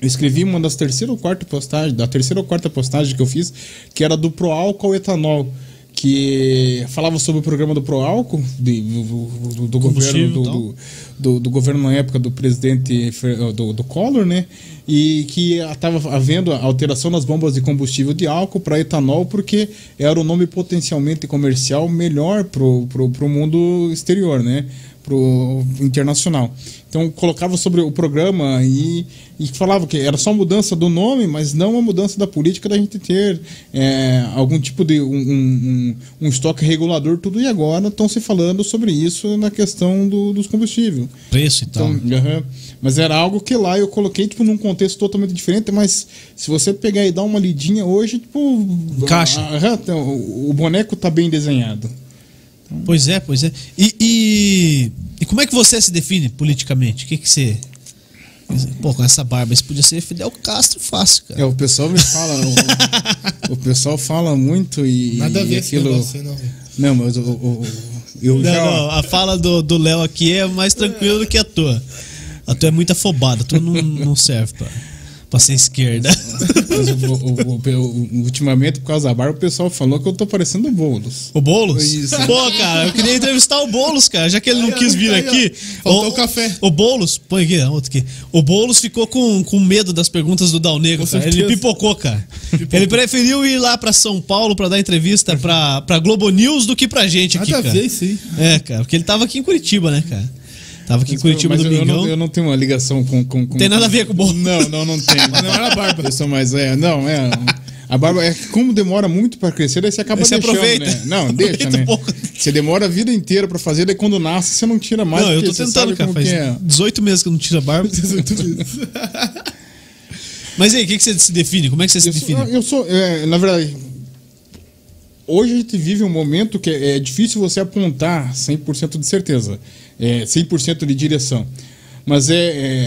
Eu escrevi uma das terceira ou quarta postagem, da terceira ou quarta postagem que eu fiz, que era do proálcool ao etanol. Que falava sobre o programa do Proálcool, do, do, do governo do, do, do- governo na época do presidente do, do Collor, né? E que estava havendo alteração nas bombas de combustível de álcool para etanol, porque era o nome potencialmente comercial melhor pro, pro mundo exterior, né? Pro internacional. Então colocava sobre o programa e, e falava que era só mudança do nome, mas não a mudança da política da gente ter é, algum tipo de um, um, um- estoque regulador, tudo. E agora estão se falando sobre isso na questão do, dos combustíveis. Preço e tal. Então, aham. Mas era algo que lá eu coloquei tipo, num contexto totalmente diferente, mas se você pegar e dar uma lidinha hoje, tipo. Encaixa. aham, então, o o boneco tá bem desenhado. Pois é, pois é. E, e, e como é que você se define politicamente? O que, que você. Pô, com essa barba, isso podia ser Fidel Castro fácil, cara. É, o pessoal me fala. o, o pessoal fala muito e. Nada a ver aquilo. negócio aí, não. Não, mas o. o- o- eu Não, já. não, a fala do do Léo aqui é mais tranquila do que a tua. A tua é muito afobada, a tua não, não serve pra, pra ser esquerda. O- o- o- ultimamente, por causa da barba, o pessoal falou que eu tô parecendo o Boulos. O Boulos? Isso. Pô, cara, eu queria entrevistar o Boulos, cara, já que ele não quis vir aqui. Faltou o café. O Boulos, põe aqui, outro aqui. O Boulos ficou com, com medo das perguntas do Dal Negro, cara. Ele pipocou, cara. Ele preferiu ir lá pra São Paulo pra dar entrevista pra, pra Globo News do que pra gente aqui, Nada a cara. ver isso aí. É, cara, porque ele tava aqui em Curitiba, né, cara? Tava aqui em Curitiba Mas no eu, não, eu não tenho uma ligação com. com, com Tem nada a ver com o Boulos. Não, não, não tem. Não era a barba. Eu sou mais. É, não, é. A barba é que como demora muito pra crescer, daí você acaba você deixando, aproveita. né? Não, deixa, Aproveita né? um. Você demora a vida inteira pra fazer, daí quando nasce você não tira mais. Não, eu tô tentando, cara. Faz é. 18 meses que eu não tiro a barba. Mas aí, o que, que você se define? Como é que você se Eu define? sou, eu sou é, na verdade, hoje a gente vive um momento que é difícil você apontar 100% de certeza, é, 100% de direção. Mas é,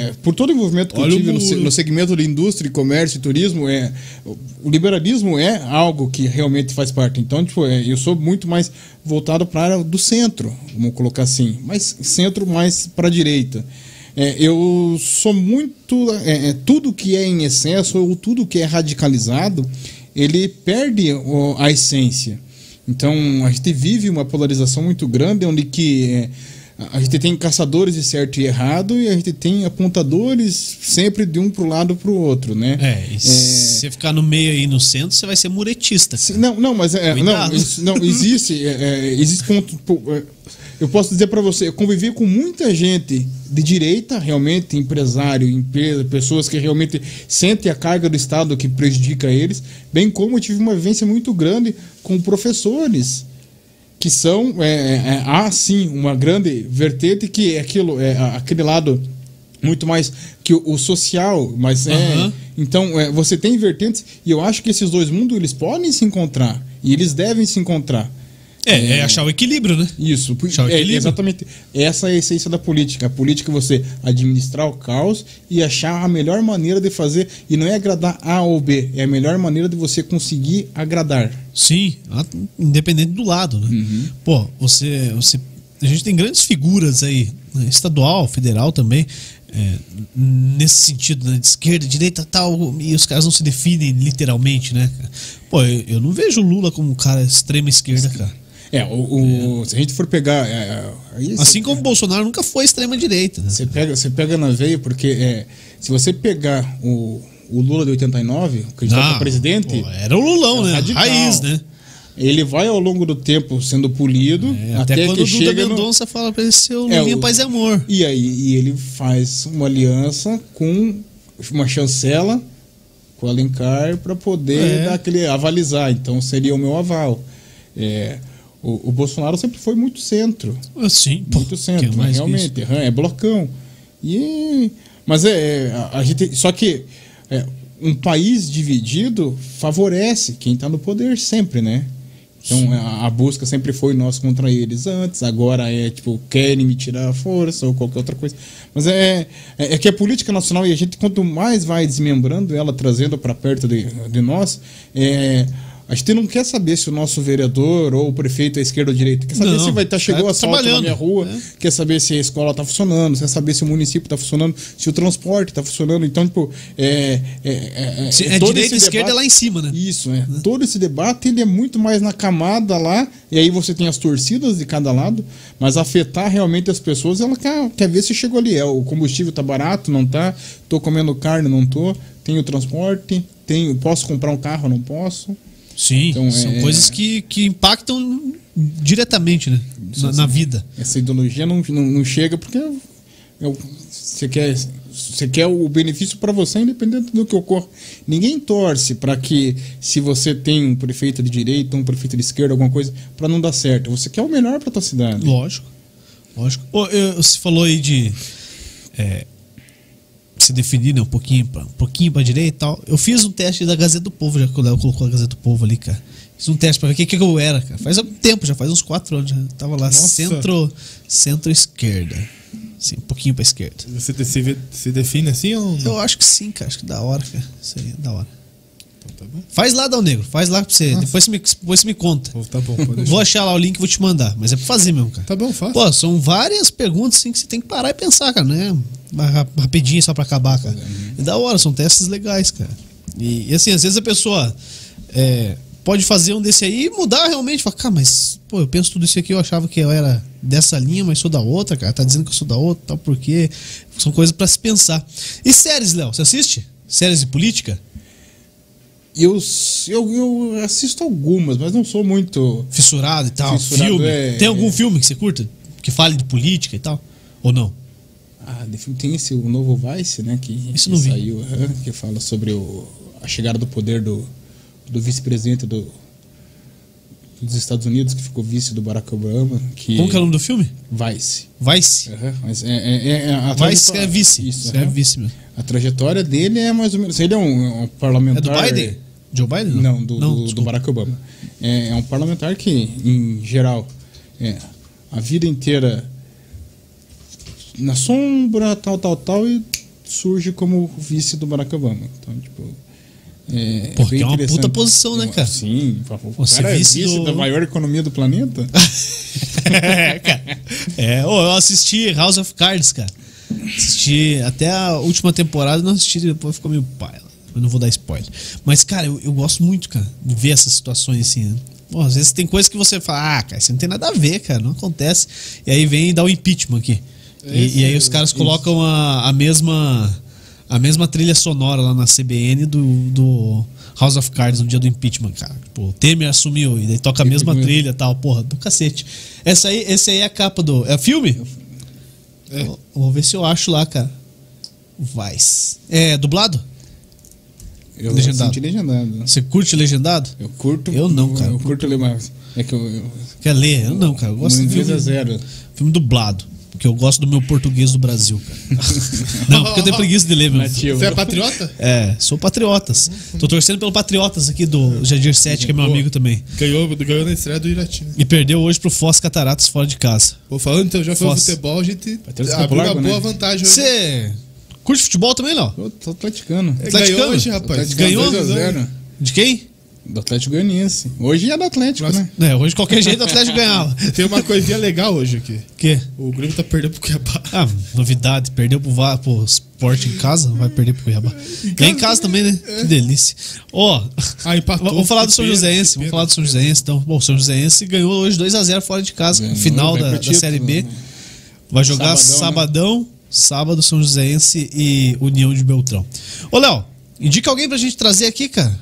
é, por todo o envolvimento que Olha eu o tive no, no segmento de indústria, comércio e turismo, é, o liberalismo é algo que realmente faz parte. Então, tipo, é, eu sou muito mais voltado para a área do centro, vamos colocar assim, mas centro mais para a direita. É, eu sou muito. é, é, tudo que é em excesso ou tudo que é radicalizado, ele perde o- a essência. Então a gente vive uma polarização muito grande, onde que é, a gente tem caçadores de certo e errado e a gente tem apontadores sempre de um pro lado pro outro, né? É, e se você ficar no meio aí no centro, você vai ser muretista. Cara. Não, não, mas é, Cuidado. não, não existe, é, é, existe ponto. é, eu posso dizer para você, eu convivi com muita gente de direita, realmente empresário, empresa, pessoas que realmente sentem a carga do Estado que prejudica eles, bem como eu tive uma vivência muito grande com professores que são é, é, há sim uma grande vertente que é aquilo é aquele lado muito mais que o, o social mas é então é, você tem vertentes e eu acho que esses dois mundos eles podem se encontrar e eles devem se encontrar É, é achar o equilíbrio, né? isso Achar o é, equilíbrio. exatamente essa é a essência da política a política é você administrar o caos e achar a melhor maneira de fazer e não é agradar A ou B é a melhor maneira de você conseguir agradar Sim, independente do lado, né? Uhum. Pô, você, você. A gente tem grandes figuras aí, né? estadual, federal também, é, nesse sentido, né? De esquerda, direita tal, e os caras não se definem literalmente, né? Pô, eu, eu não vejo o Lula como um cara extrema esquerda, cara. É o, o- se a gente for pegar é, aí Assim você- como o Bolsonaro nunca foi extrema direita, né? Você pega, você pega na veia, porque é, se você pegar o, o Lula de 89, o candidato Ah, a presidente, pô, era o Lulão, é né? radical. Raiz, né? ele vai ao longo do tempo sendo polido É, até, até, quando que o Duda chega no, Mendonça fala pra ele ser o É, Lulinha o- Paz e Amor. e aí e ele faz uma aliança com uma chancela com o Alencar para poder É. dar aquele avalizar. Então seria o meu aval. É, o, o Bolsonaro sempre foi muito centro. Assim, pô, muito centro, que mais que realmente. É blocão. E, mas é, é, a, a gente. Só que é, um país dividido favorece quem está no poder sempre, né? Então a, a busca sempre foi nós contra eles antes, agora é tipo, querem me tirar a força ou qualquer outra coisa. Mas é, é, é que a política nacional, e a gente, quanto mais vai desmembrando ela, trazendo para perto de, de nós, é, A gente não quer saber se o nosso vereador ou o prefeito é esquerda ou direita. Quer saber Não, se vai estar tá chegou assalto na minha rua. né? Quer saber se a escola está funcionando. Quer saber se o município está funcionando. Se o transporte está funcionando. Então, tipo, é. É, é, Se é todo direita e esquerda é lá em cima, né? Isso, é. Todo esse debate ele é muito mais na camada lá, e aí você tem as torcidas de cada lado, mas afetar realmente as pessoas, ela quer, quer ver se chegou ali. É, o combustível tá barato, não tá? Tô comendo carne, não tô? Tenho transporte, tenho, posso comprar um carro, não posso? Sim, Então, são é- coisas que, que impactam diretamente, né? Na, na vida. Essa ideologia não, não, não chega porque é o- você quer você quer o benefício para você independente do que ocorra. Ninguém torce para que se você tem um prefeito de direita, um prefeito de esquerda, alguma coisa, para não dar certo. Você quer o melhor para tua cidade. Lógico. Lógico. Ô, eu- você falou aí de é, se definir né, um pouquinho pra, um pouquinho pra direita e tal. Eu fiz um teste da Gazeta do Povo, já que o Léo colocou a Gazeta do Povo ali, cara. Fiz um teste pra ver o que, que eu era, cara. Faz algum tempo, já faz uns quatro anos. Já tava lá, Nossa. centro centro-esquerda. Assim, um pouquinho pra esquerda. Você se, se define assim ou não? Eu acho que sim, cara. Acho que da hora, cara. Isso aí é da hora. Tá. Faz lá, Dal Negro. Faz lá pra você. Depois você, me, depois você me conta. Pô, Tá bom. Vou achar lá o link e vou te mandar. Mas é pra fazer mesmo, cara. Tá bom, faz. Pô, são várias perguntas assim, que você tem que parar e pensar, cara, né? Ra- Rapidinho só pra acabar, cara. É da hora, são testes legais, cara. E, e, assim, às vezes a pessoa é, pode fazer um desse aí e mudar realmente. Falar, cara, mas, pô, eu penso tudo isso aqui, eu achava que eu era dessa linha, mas sou da outra, cara. Tá dizendo que eu sou da outra, tal, por quê? São coisas pra se pensar. E séries, Léo, você assiste? Séries de política? Eu, eu, eu assisto algumas, mas não sou muito. Fissurado e tal? Fissurado, filme? é- Tem algum filme que você curta? Que fale de política e tal? Ou não? Ah, tem esse o novo Vice, né? Que, Isso não vi. saiu, que fala sobre o, a chegada do poder do, do vice-presidente do, dos Estados Unidos, que ficou vice do Barack Obama. Que, Como que é o nome do filme? Vice. Vice. Aham, mas é, é, é- é a Vice é vice. Isso, é vice mesmo. A trajetória dele é mais ou menos. Ele é um, um parlamentar. É do Biden? Joe Biden? Não, do, do- do, desculpa. Barack Obama. É, é um parlamentar que, em geral, é, a vida inteira na sombra, tal, tal, tal, e surge como vice do Barack Obama. Então, tipo. É, Pô, bem que é uma puta posição, né, cara? Sim, o cara é vice do- da maior economia do planeta. é, cara. É, eu assisti House of Cards, cara. Assisti até a última temporada, não assisti, depois ficou meio pai. Eu não vou dar spoiler. Mas, cara, eu, eu gosto muito, cara, de ver essas situações assim, né? Pô, às vezes tem coisa que você fala, ah, cara, isso não tem nada a ver, cara, não acontece. E aí vem e dá o impeachment aqui. E, e aí os caras colocam a, a mesma a mesma trilha sonora lá na CBN do, do House of Cards no dia do impeachment, cara. Pô, o Temer assumiu e daí toca a mesma trilha e tal, porra, do cacete. Essa aí, esse aí é a capa do. É filme? É. Vou- Vou ver se eu acho lá, cara. Vice. É dublado? Eu Legendado. senti legendado. Você curte legendado? Eu curto. Eu não, cara. Eu curto ler mais. É que eu. eu Quer ler? Eu não, cara. Eu gosto de filme, é zero. filme dublado. Porque eu gosto do meu português do Brasil, cara. não, porque eu tenho preguiça de ler, meu. Nativo. Você é patriota? É, sou patriotas. Tô torcendo pelo Patriotas aqui do Jadir Sete, que é meu amigo também. Ganhou, ganhou na estreia do Irati. Né? E perdeu hoje pro Foz Cataratas fora de casa. Pô, falando então, já foi Foz. futebol, a gente abriu uma Largo, boa né? vantagem. hoje. Você curte futebol também, não? Eu tô atleticano. É, Atleticano? Ganhou hoje, rapaz. Atlético Ganhou? 2 a 0. De quem? Do Atlético Goianiense. Hoje é do Atlético, Nossa. né? É, hoje de qualquer jeito o Atlético ganhava. Tem uma coisinha legal hoje aqui. Que? O Grêmio tá perdendo pro Cuiabá. Ah, novidade. Perdeu pro, Va- pro Sport em casa, vai perder pro Cuiabá. E em casa também, né? Que delícia. Ó, Ah, empatou. vamos falar do São Joséense. Vamos falar do São Joséense. Então, bom, o São Joséense ganhou hoje 2x0 fora de casa, no Ganhou, final da, pro da título, Série B. né? Vai jogar Sabadão, né? Sábado, São Joséense e União de Beltrão. Ô, Léo, indica alguém pra gente trazer aqui, cara.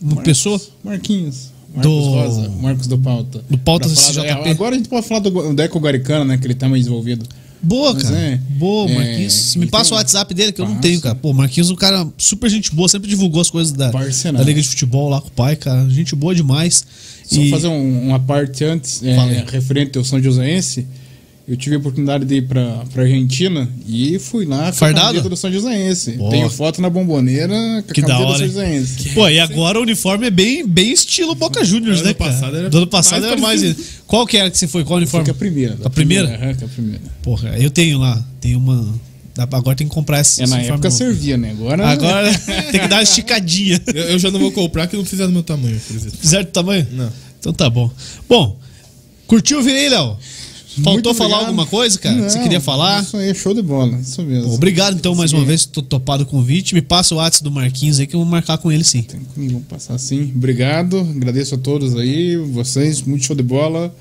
Uma pessoa. Marquinhos. Marcos Do- Rosa. Marcos do Pauta. Do Pauta CJP. da- Agora a gente pode falar do Deco Garicano, né? Que ele tá mais desenvolvido. Boa, Mas cara. é, boa, é, Marquinhos. Me então- passa o WhatsApp dele, que eu não Passa. tenho, cara. Pô, Marquinhos é um cara super gente boa, sempre divulgou as coisas da, Parceiraço. da Liga de Futebol lá com o pai, cara. Gente boa demais. Só E- fazer um- uma parte antes, é, referente ao São Joséense. Eu tive a oportunidade de ir pra, pra Argentina e fui lá com Fardado? a camiseta do São Joséense. Boa. Tenho foto na bomboneira com a Que da camiseta hora, do São? Joséense. Pô, e agora o uniforme é bem, bem estilo Boca Juniors, né, cara? passado era Do ano passado mais era mais. parecido. Qual que era que você foi? Qual uniforme? a primeira. A primeira? Aham, a primeira. Porra, eu tenho lá. Tenho uma Agora tem que comprar esse É, na época novo. servia, né? Agora. Agora tem que dar uma esticadinha. Eu, eu já não vou comprar que não fizer do meu tamanho, por exemplo. Fizeram do tamanho? Não. Então tá bom. Bom, curtiu o Virei, Léo? Faltou falar alguma coisa, cara? que você Não, queria falar? Isso aí é show de bola. Isso mesmo. Pô, Obrigado, então, mais uma Sim. vez, tô topado o convite. Me passa o WhatsApp do Marquinhos aí que eu vou marcar com ele sim. Tem vamos passar assim. Obrigado, agradeço a todos aí, vocês, muito show de bola.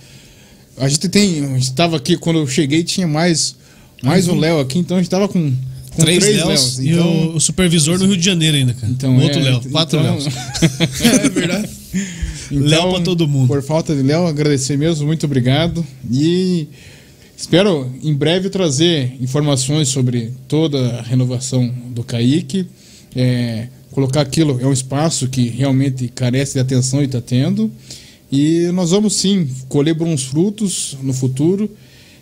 A gente tem, a gente tava aqui quando eu cheguei tinha mais mais um Léo aqui, então a gente tava com, com Três, três, Léos Léos. e Então, o, o supervisor no Rio de Janeiro ainda, cara. então o outro é, Léo. Quatro então- Léos. É verdade. Léo pra todo mundo. Por falta de Léo, agradecer mesmo, muito obrigado. E espero em breve trazer informações sobre toda a renovação do Kaique. É, colocar aquilo, é um espaço que realmente carece de atenção e está tendo. E nós vamos sim colher bons frutos no futuro.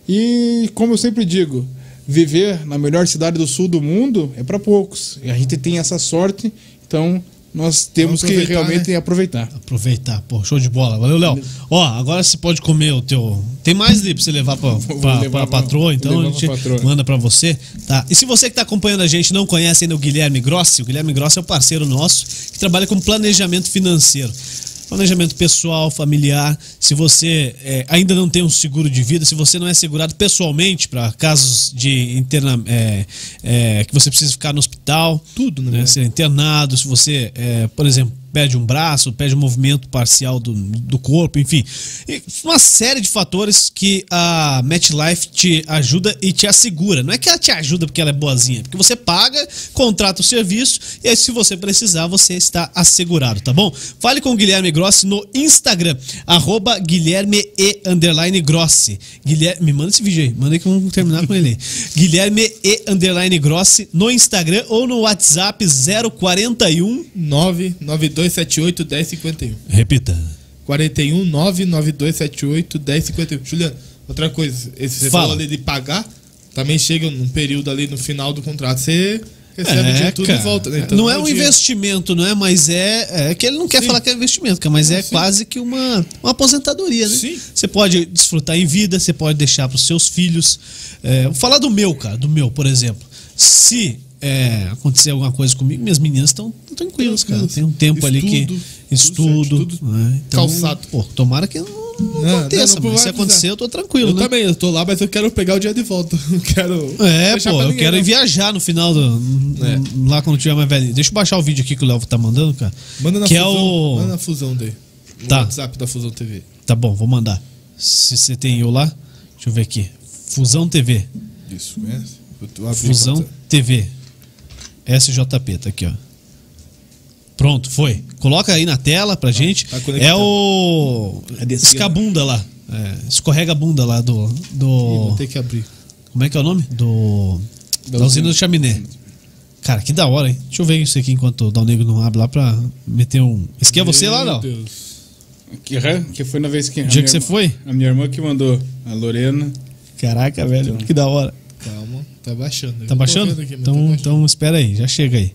E como eu sempre digo, viver na melhor cidade do sul do mundo é para poucos. E a gente tem essa sorte, então nós temos que realmente né? aproveitar. Aproveitar, pô, show de bola. Valeu, Léo. Ó, agora você pode comer o teu. Tem mais ali pra você levar pra, pra, levar pra patroa, então a gente patroa. manda pra você. Tá. E se você que tá acompanhando a gente não conhece ainda o Guilherme Grossi, o Guilherme Grossi é o parceiro nosso que trabalha com planejamento financeiro. Planejamento pessoal, familiar. Se você é, ainda não tem um seguro de vida, se você não é segurado pessoalmente para casos de interna, é, é, que você precisa ficar no hospital, Tudo, né, né? Ser internado, se você, é, por exemplo, perde um braço, perde um movimento parcial do, do corpo, enfim. Uma série de fatores que a MetLife te ajuda e te assegura. Não é que ela te ajuda porque ela é boazinha, é porque você paga, contrata o serviço e aí se você precisar, você está assegurado, tá bom? Fale com o Guilherme Grossi no Instagram, arroba Guilherme E underline Grossi. Guilherme, me manda esse vídeo aí, manda aí que vamos terminar com ele aí. Guilherme E underline Grossi no Instagram ou no WhatsApp 041. 99278 1051. Repita. 41 99278 1051. Juliano, outra coisa, esse você Fala. falou ali de pagar, também chega num período ali no final do contrato, você recebe o dinheiro tudo cara. de volta, né? não é um dinheiro. investimento, não é? Mas é, é que ele não quer Sim. falar que é investimento, cara, mas é Sim. quase que uma, uma aposentadoria, né? Sim. Você pode desfrutar em vida, você pode deixar para os seus filhos. É, vou falar do meu, cara, do meu, por exemplo. Se é, acontecer alguma coisa comigo, minhas meninas estão tranquilas, cara. Tem um tempo ali que Estudo, estudo, tudo né? Então, calçado. Pô, tomara que não, não Não, aconteça, não, não mas se acontecer, eu tô tranquilo, Eu né? também, eu tô lá, mas eu quero pegar o dia de volta. Não quero. É, pô, pra eu ninguém, quero ir viajar no final do. É. Lá quando tiver mais velho. Deixa eu baixar o vídeo aqui que o Léo tá mandando, cara. Manda na que fusão. é o. Manda na fusão dele. Tá. WhatsApp da Fusão TV. Tá bom, vou mandar. Se você tem eu lá, deixa eu ver aqui. Fusão TV. Isso, conhece? Fusão. TV. SJP, tá aqui, ó. Pronto, foi. Coloca aí na tela pra gente. tá é o. É. Escabunda lá. É, escorrega a bunda lá do. Ih, do vou ter que abrir. Como é que é o nome? Do. Da, Da usina do chaminé. Cara, que da hora, hein? Deixa eu ver isso aqui enquanto o Dal Negro não abre lá pra meter um. Esse aqui é você lá, Meu não? Deus. Que, que foi na vez que. a dia que você irmã- foi? A minha irmã que mandou, a Lorena. Caraca, velho, que da hora. Calma, tá baixando. Eu Tá baixando? aqui, então, tá baixando. então espera aí, já chega aí.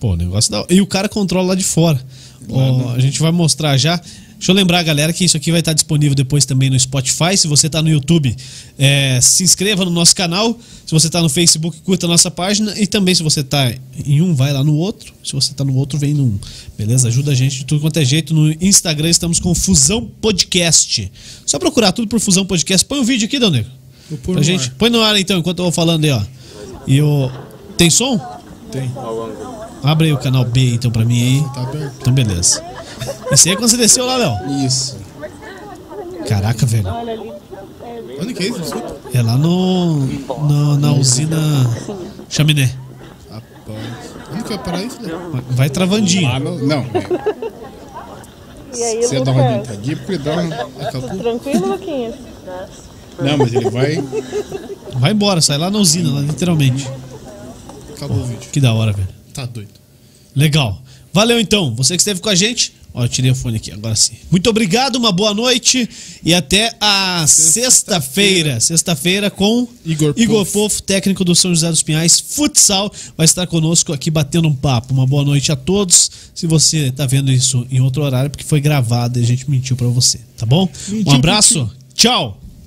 Pô, o negócio da. E o cara controla lá de fora. Ó, a gente vai mostrar já. Deixa eu lembrar, galera, que isso aqui vai estar disponível depois também no Spotify. Se você está no YouTube, é, se inscreva no nosso canal. Se você está no Facebook, curta a nossa página. E também, se você está em um, vai lá no outro. Se você está no outro, vem num. Beleza? Ajuda a gente de tudo quanto é jeito. No Instagram estamos com Fusão Podcast. Só procurar tudo por Fusão Podcast. Põe o vídeo aqui, Dão Negro. Vou no gente. ar. Põe no ar então, enquanto eu vou falando aí, ó. E o. Tem som? Tem. Abre aí o canal B então pra mim aí. Tá aberto. Então beleza. Esse aí é quando você desceu lá, Léo. Isso. Caraca, velho. Onde que é isso? Desculpa. É lá no. no- na usina Chaminé. Rapaz. Onde que vai parar isso? né? Vai- travandinho. Lá no, não, E aí, você dá uma adiantadinha porque dá uma. Tranquilo, Luquinhas? Não, mas ele vai. Vai embora, sai lá na usina, lá, literalmente. Acabou o vídeo. Que da hora, velho. Tá doido. Legal. Valeu então. Você que esteve com a gente. Ó, eu tirei o fone aqui, agora sim. Muito obrigado, uma boa noite e até a sexta-feira. Sexta-feira com Igor Igor. Fofo, técnico do São José dos Pinhais, futsal, vai estar conosco aqui batendo um papo. Uma boa noite a todos. Se você tá vendo isso em outro horário, porque foi gravado e a gente mentiu pra você, tá bom? um abraço. Tchau.